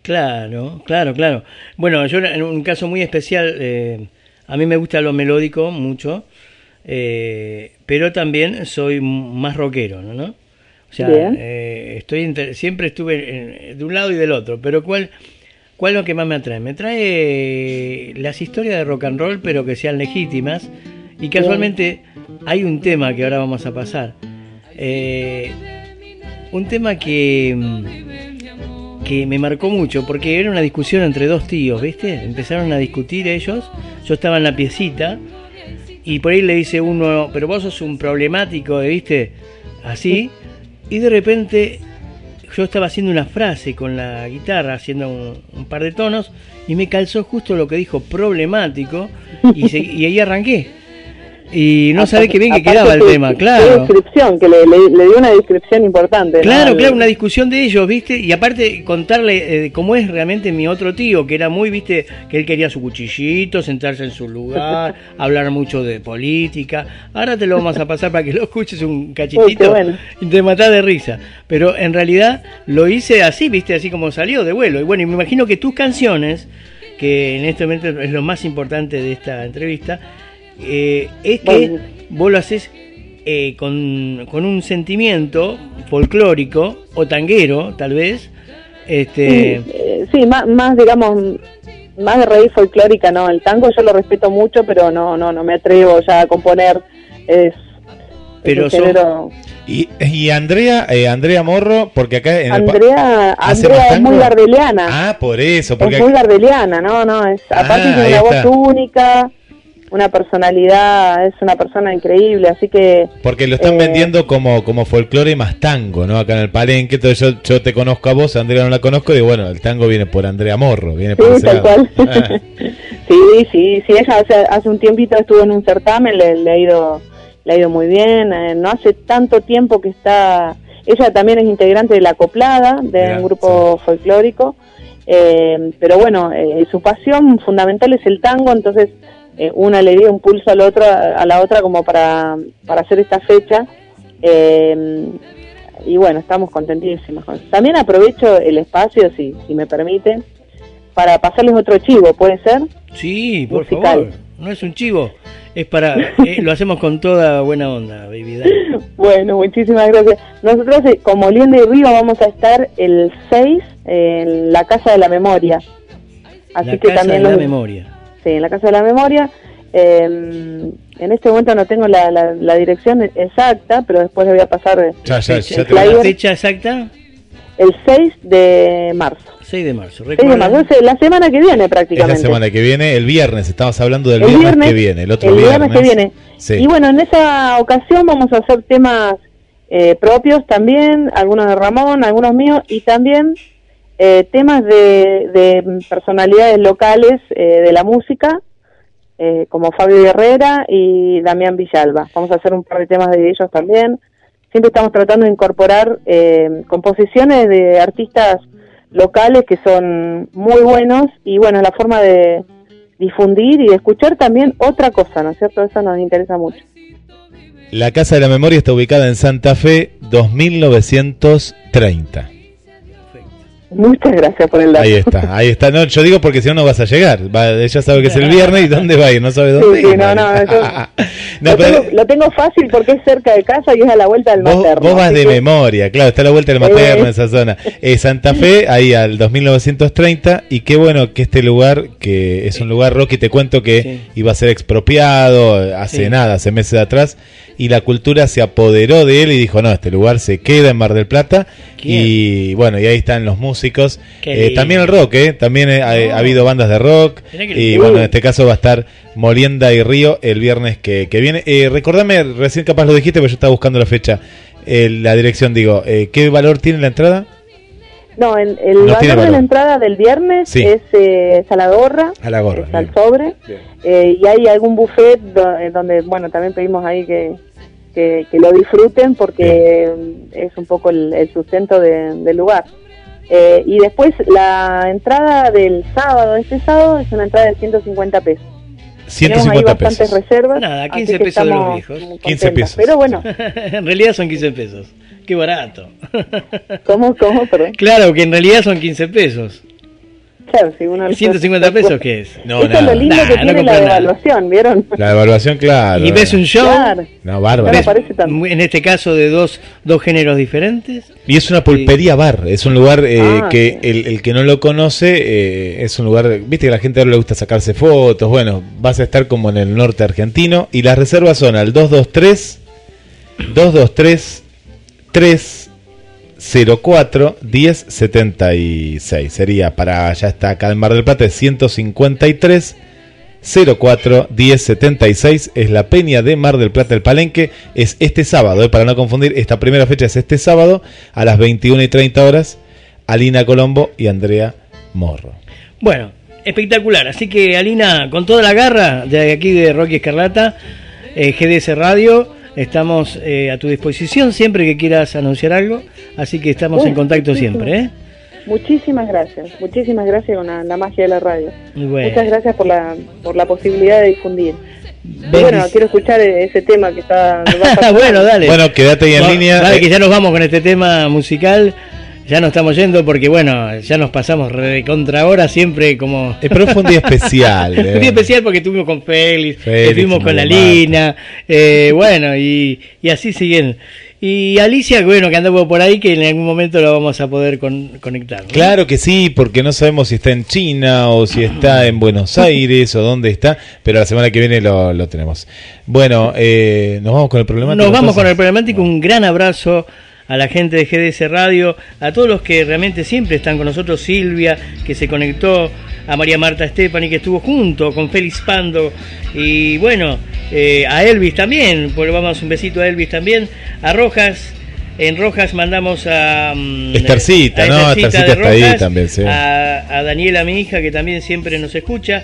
Claro, claro, claro. Bueno, yo en un caso muy especial, eh, a mí me gusta lo melódico mucho, eh, pero también soy más rockero, ¿no? O sea, estoy siempre estuve de un lado y del otro, pero ¿cuál, ¿Cuál es lo que más me atrae? Me atrae las historias de rock and roll, pero que sean legítimas. Y casualmente hay un tema que ahora vamos a pasar. Eh, un tema que, que me marcó mucho, porque era una discusión entre dos tíos, ¿viste? Empezaron a discutir ellos. Yo estaba en la piecita y por ahí le dice uno, pero vos sos un problemático, ¿viste? Así. Y de repente yo estaba haciendo una frase con la guitarra, haciendo un, par de tonos, y me calzó justo lo que dijo problemático, y, y ahí arranqué y no sabe qué bien que quedaba el tema, claro. descripción, que le, dio una descripción importante. Claro, claro, una discusión de ellos, ¿viste? Y aparte contarle eh, cómo es realmente mi otro tío, que era muy, ¿viste? Que él quería su cuchillito, sentarse en su lugar, hablar mucho de política. Ahora te lo vamos a pasar para que lo escuches un cachitito y te matás de risa. Pero en realidad lo hice así, ¿viste? Así como salió de vuelo. Y bueno, y me imagino que tus canciones, que en este momento es lo más importante de esta entrevista, eh, es que vos lo haces eh, con, un sentimiento folclórico o tanguero, tal vez, Este, Sí, eh, sí, más, más, digamos, más de raíz folclórica, ¿no? El tango yo lo respeto mucho, pero no, no, no me atrevo ya a componer. Es, Pero es son- Y, y Andrea, eh, Andrea Morro, porque acá en el Andrea, ¿hace Andrea es muy gardeliana. Ah, por eso, porque es muy gardeliana, no, no, es, aparte Ah, tiene una voz única, una personalidad, es una persona increíble, así que Porque lo están Eh, vendiendo como, como folclore más tango, ¿no? Acá en el palenque. Entonces yo, yo te conozco a vos, Andrea no la conozco, y bueno, el tango viene por Andrea Morro, viene por sí, tal cual. Ah, sí, sí, sí, ella hace, hace un tiempito estuvo en un certamen, le, le ha ido le ha ido muy bien, eh, no hace tanto tiempo que está, ella también es integrante de la acoplada, de Mirá, un grupo folclórico, eh, pero bueno, eh, su pasión fundamental es el tango, entonces eh, una le dio un pulso al otro, a la otra como para, para hacer esta fecha. eh, y bueno, estamos contentísimos. También aprovecho el espacio, si, si me permiten, para pasarles otro chivo, ¿puede ser? sí, por musical. favor. No es un chivo, es para. eh, lo hacemos con toda buena onda, baby. dale. Bueno, muchísimas gracias. Nosotros, eh, como Lienda y Río, vamos a estar el 6 en la Casa de la Memoria. Así la que casa también de la memoria. Sí, en la Casa de la Memoria. Eh, en este momento no tengo la, la- la dirección exacta, pero después le voy a pasar eh, ya, ya, el ya. ¿La fecha exacta? el 6 de marzo. 6 de marzo. 6 de marzo, la semana que viene Es prácticamente. la semana que viene, el viernes, estamos hablando del El viernes, viernes, que viene, el otro el viernes. viernes que viene. Sí. Y bueno, en esa ocasión vamos a hacer temas eh, propios también, algunos de Ramón, algunos míos, y también eh, temas de, de personalidades locales eh, de la música, eh, como Fabio Herrera y Damián Villalba. Vamos a hacer un par de temas de ellos también. Siempre estamos tratando de incorporar eh, composiciones de artistas locales que son muy buenos y bueno, la forma de difundir y de escuchar también otra cosa, ¿no es cierto? Eso nos interesa mucho. La Casa de la Memoria está ubicada en Santa Fe, 2930. Muchas gracias por el dato. Ahí está, ahí está. No, yo digo porque si no, no vas a llegar. Va, ella sabe que es el viernes y dónde va a ir, no sabe dónde Sí, no, no, lo, pero tengo, lo tengo fácil porque es cerca de casa y es a la vuelta del vos, materno. vos vas de que- memoria, claro, está a la vuelta del materno, esa zona. Eh, Santa Fe, ahí al 2930, y qué bueno que este lugar, que es un lugar, Rocky, te cuento que Sí. iba a ser expropiado eh, hace Sí. nada, hace meses atrás, y la cultura se apoderó de él y dijo, no, este lugar se queda en Mar del Plata, ¿Quién? y bueno, y ahí están los músicos. Qué Eh, también el rock, ¿eh? También eh, ha, ha habido bandas de rock, y bueno, en este caso va a estar Molienda y Río el viernes que, que viene. Eh, recordame, recién capaz lo dijiste, pero yo estaba buscando la fecha. Eh, la dirección, digo, eh, ¿qué valor tiene la entrada? No, el, el No tiene valor de la entrada del viernes Sí. es, eh, es a la gorra, A la gorra. es al sobre, eh, y hay algún buffet do- eh, donde, bueno, también pedimos ahí que, que, que lo disfruten porque es un poco el, el sustento de- del lugar. Eh, y después la entrada del sábado, este sábado, es una entrada de 150 pesos. Tenemos ahí 150 bastantes pesos. reservas. Nada, así 15 que pesos de los viejos. muy 15 contentos. pesos. Pero bueno, en realidad son 15 pesos. Qué barato. ¿cómo, cómo, perdón? claro, que en realidad son 15 pesos. Claro, si uno 150 pesos, ¿qué es? No, Eso es lo lindo Nah, que no tiene la devaluación, ¿vieron? La evaluación, claro. Y ves un show, Claro. No, No bárbaro. muy- en este caso de dos, dos géneros diferentes. Y es una pulpería bar, es un lugar eh, Ah, que sí. el, el que no lo conoce eh, es un lugar, viste que a la gente ahora le gusta sacarse fotos, bueno, vas a estar como en el norte argentino y las reservas son al 223 223 304 1076. Sería para, ya está acá en Mar del Plata, es 153 04 1076 es la Peña de Mar del Plata el Palenque es este sábado, eh, para no confundir esta primera fecha es este sábado a las 21 y 30 horas Alina Colombo y Andrea Morro Bueno, espectacular. Así que, Alina, con toda la garra de aquí de Rocky Escarlata, eh, GDS Radio, estamos eh, a tu disposición siempre que quieras anunciar algo. Así que estamos en Uh, contacto muchísimo. siempre. ¿eh? Muchísimas gracias, muchísimas gracias con la, la magia de la radio. Bueno. Muchas gracias por la, por la posibilidad de difundir. Bendic- bueno, quiero escuchar ese tema que está... bueno, dale. bueno quédate ahí en línea Vale, eh, que ya nos vamos con este tema musical. Ya nos estamos yendo porque, bueno, ya nos pasamos re contra hora siempre como. eh, pero fue un día especial eh. Un día especial porque estuvimos con Félix, Félix, estuvimos con la. Lina, eh, bueno, y, y así siguen. Y Alicia, bueno, que andamos por ahí, que en algún momento lo vamos a poder con- conectar. ¿no? Claro que sí, porque no sabemos si está en China o si está en Buenos Aires o dónde está, pero la semana que viene lo, lo tenemos. Bueno, eh, nos vamos con el problemático. Nos vamos con el problemático. Un gran abrazo a la gente de GDS Radio, a todos los que realmente siempre están con nosotros, Silvia, que se conectó, a María Marta Estefani, que estuvo junto con Félix Pando, y bueno, eh, a Elvis también, pues le vamos un besito a Elvis también, a Rojas. En Rojas mandamos a. Estercita, a ¿no? Estercita Estercita de está ahí Rojas, también, sí. a, a Daniela, mi hija, que también siempre nos escucha.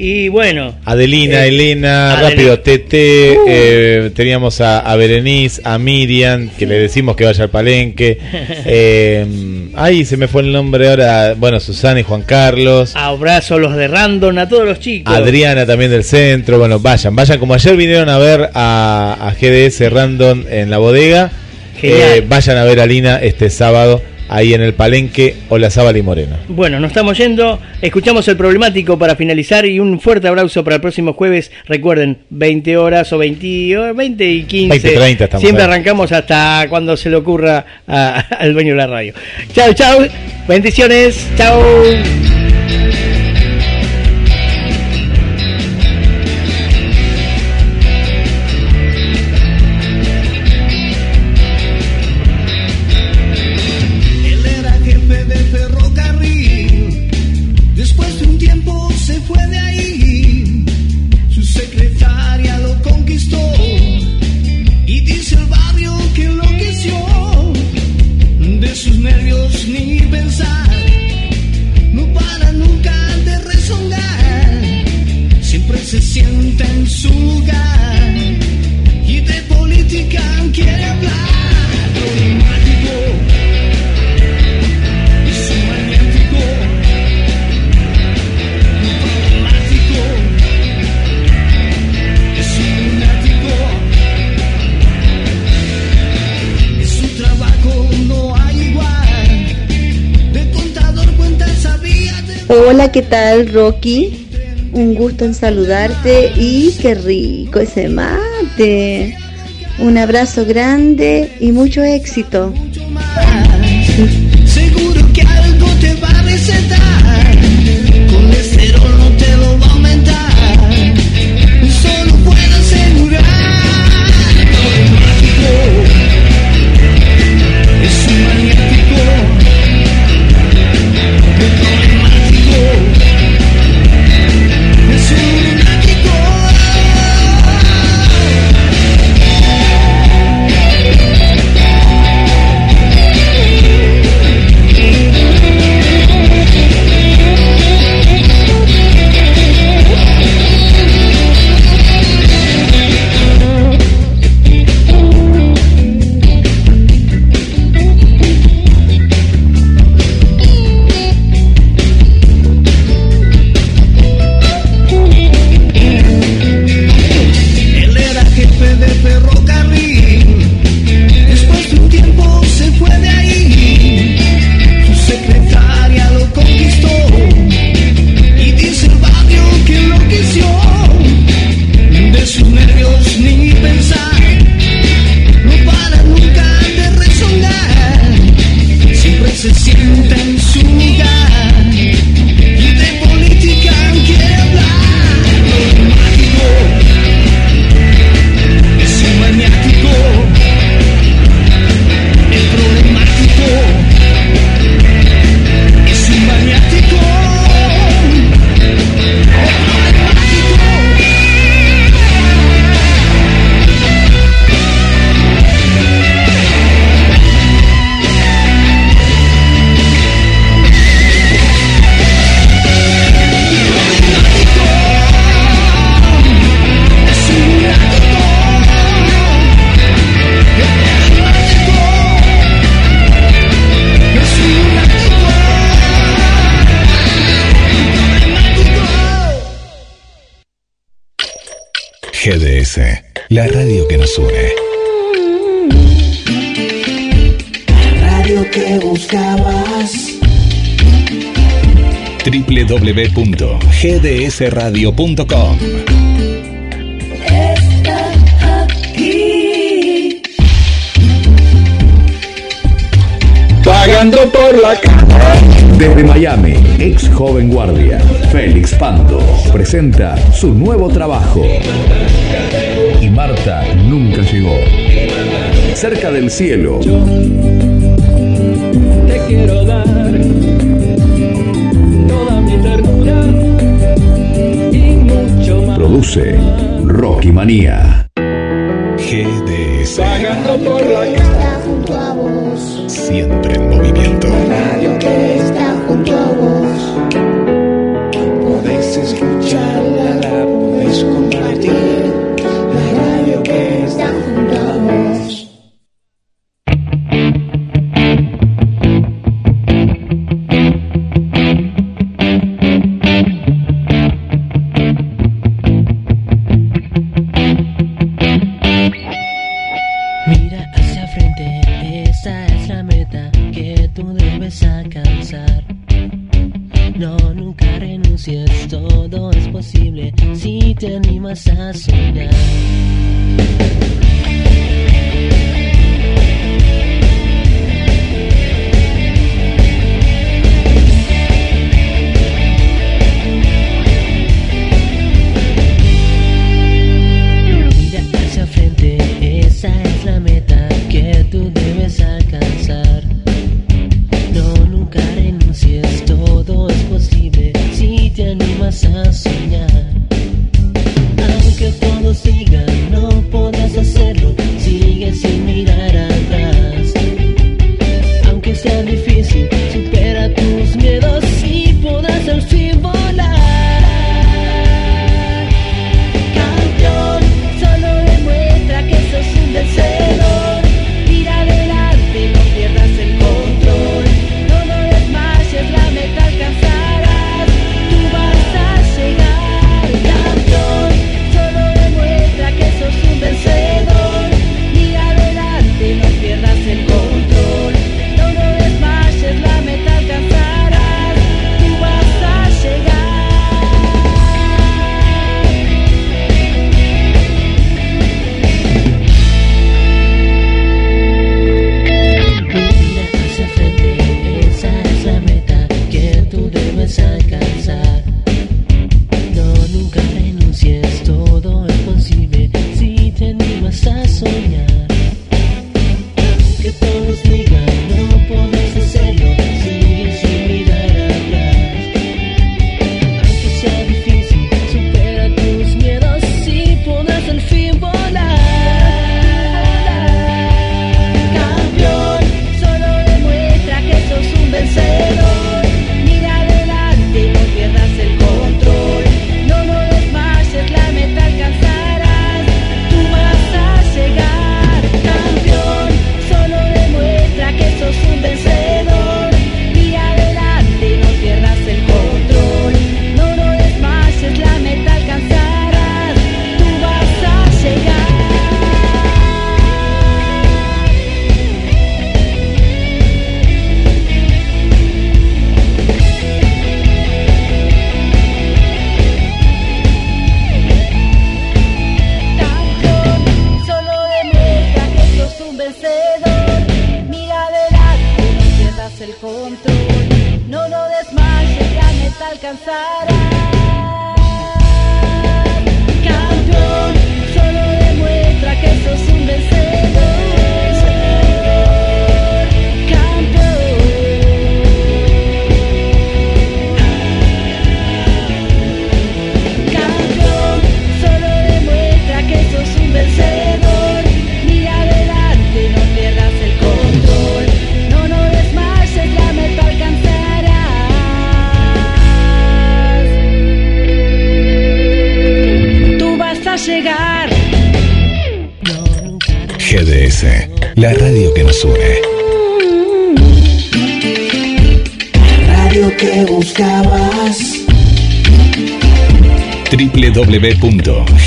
Y bueno. Adelina, eh, Elena, Adelina. rápido, Tete, Uh. eh, teníamos a, a Berenice, a Miriam, que le decimos que vaya al palenque. Eh, ay, se me fue el nombre ahora. Bueno, Susana y Juan Carlos. Abrazo a los de Random, a todos los chicos. Adriana también del centro. Bueno, vayan, vayan. Como ayer vinieron a ver a, a GDS Random en la bodega, eh, vayan a ver a Lina este sábado ahí en el palenque Olazábal y Moreno. Bueno, nos estamos yendo. Escuchamos el problemático para finalizar y un fuerte abrazo para el próximo jueves. Recuerden, 20 horas o 20, o 20 y 15. 20, 30 estamos Siempre ahí. arrancamos hasta cuando se le ocurra a- al dueño de la radio. Chao, chao. Bendiciones. Chao. Hola, ¿qué tal, Rocky? Un gusto en saludarte y qué rico ese mate. Un abrazo grande y mucho éxito. www.gdsradio.com. Pagando por la casa. Desde Miami, ex joven guardia, Félix Pando presenta su nuevo trabajo. Y Marta nunca llegó. Cerca del cielo. Te quiero dar. Produce Rocky Manía. GDS. Pagando por la junto a vos. Siempre en movimiento. Radio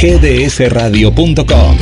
gdsradio.com.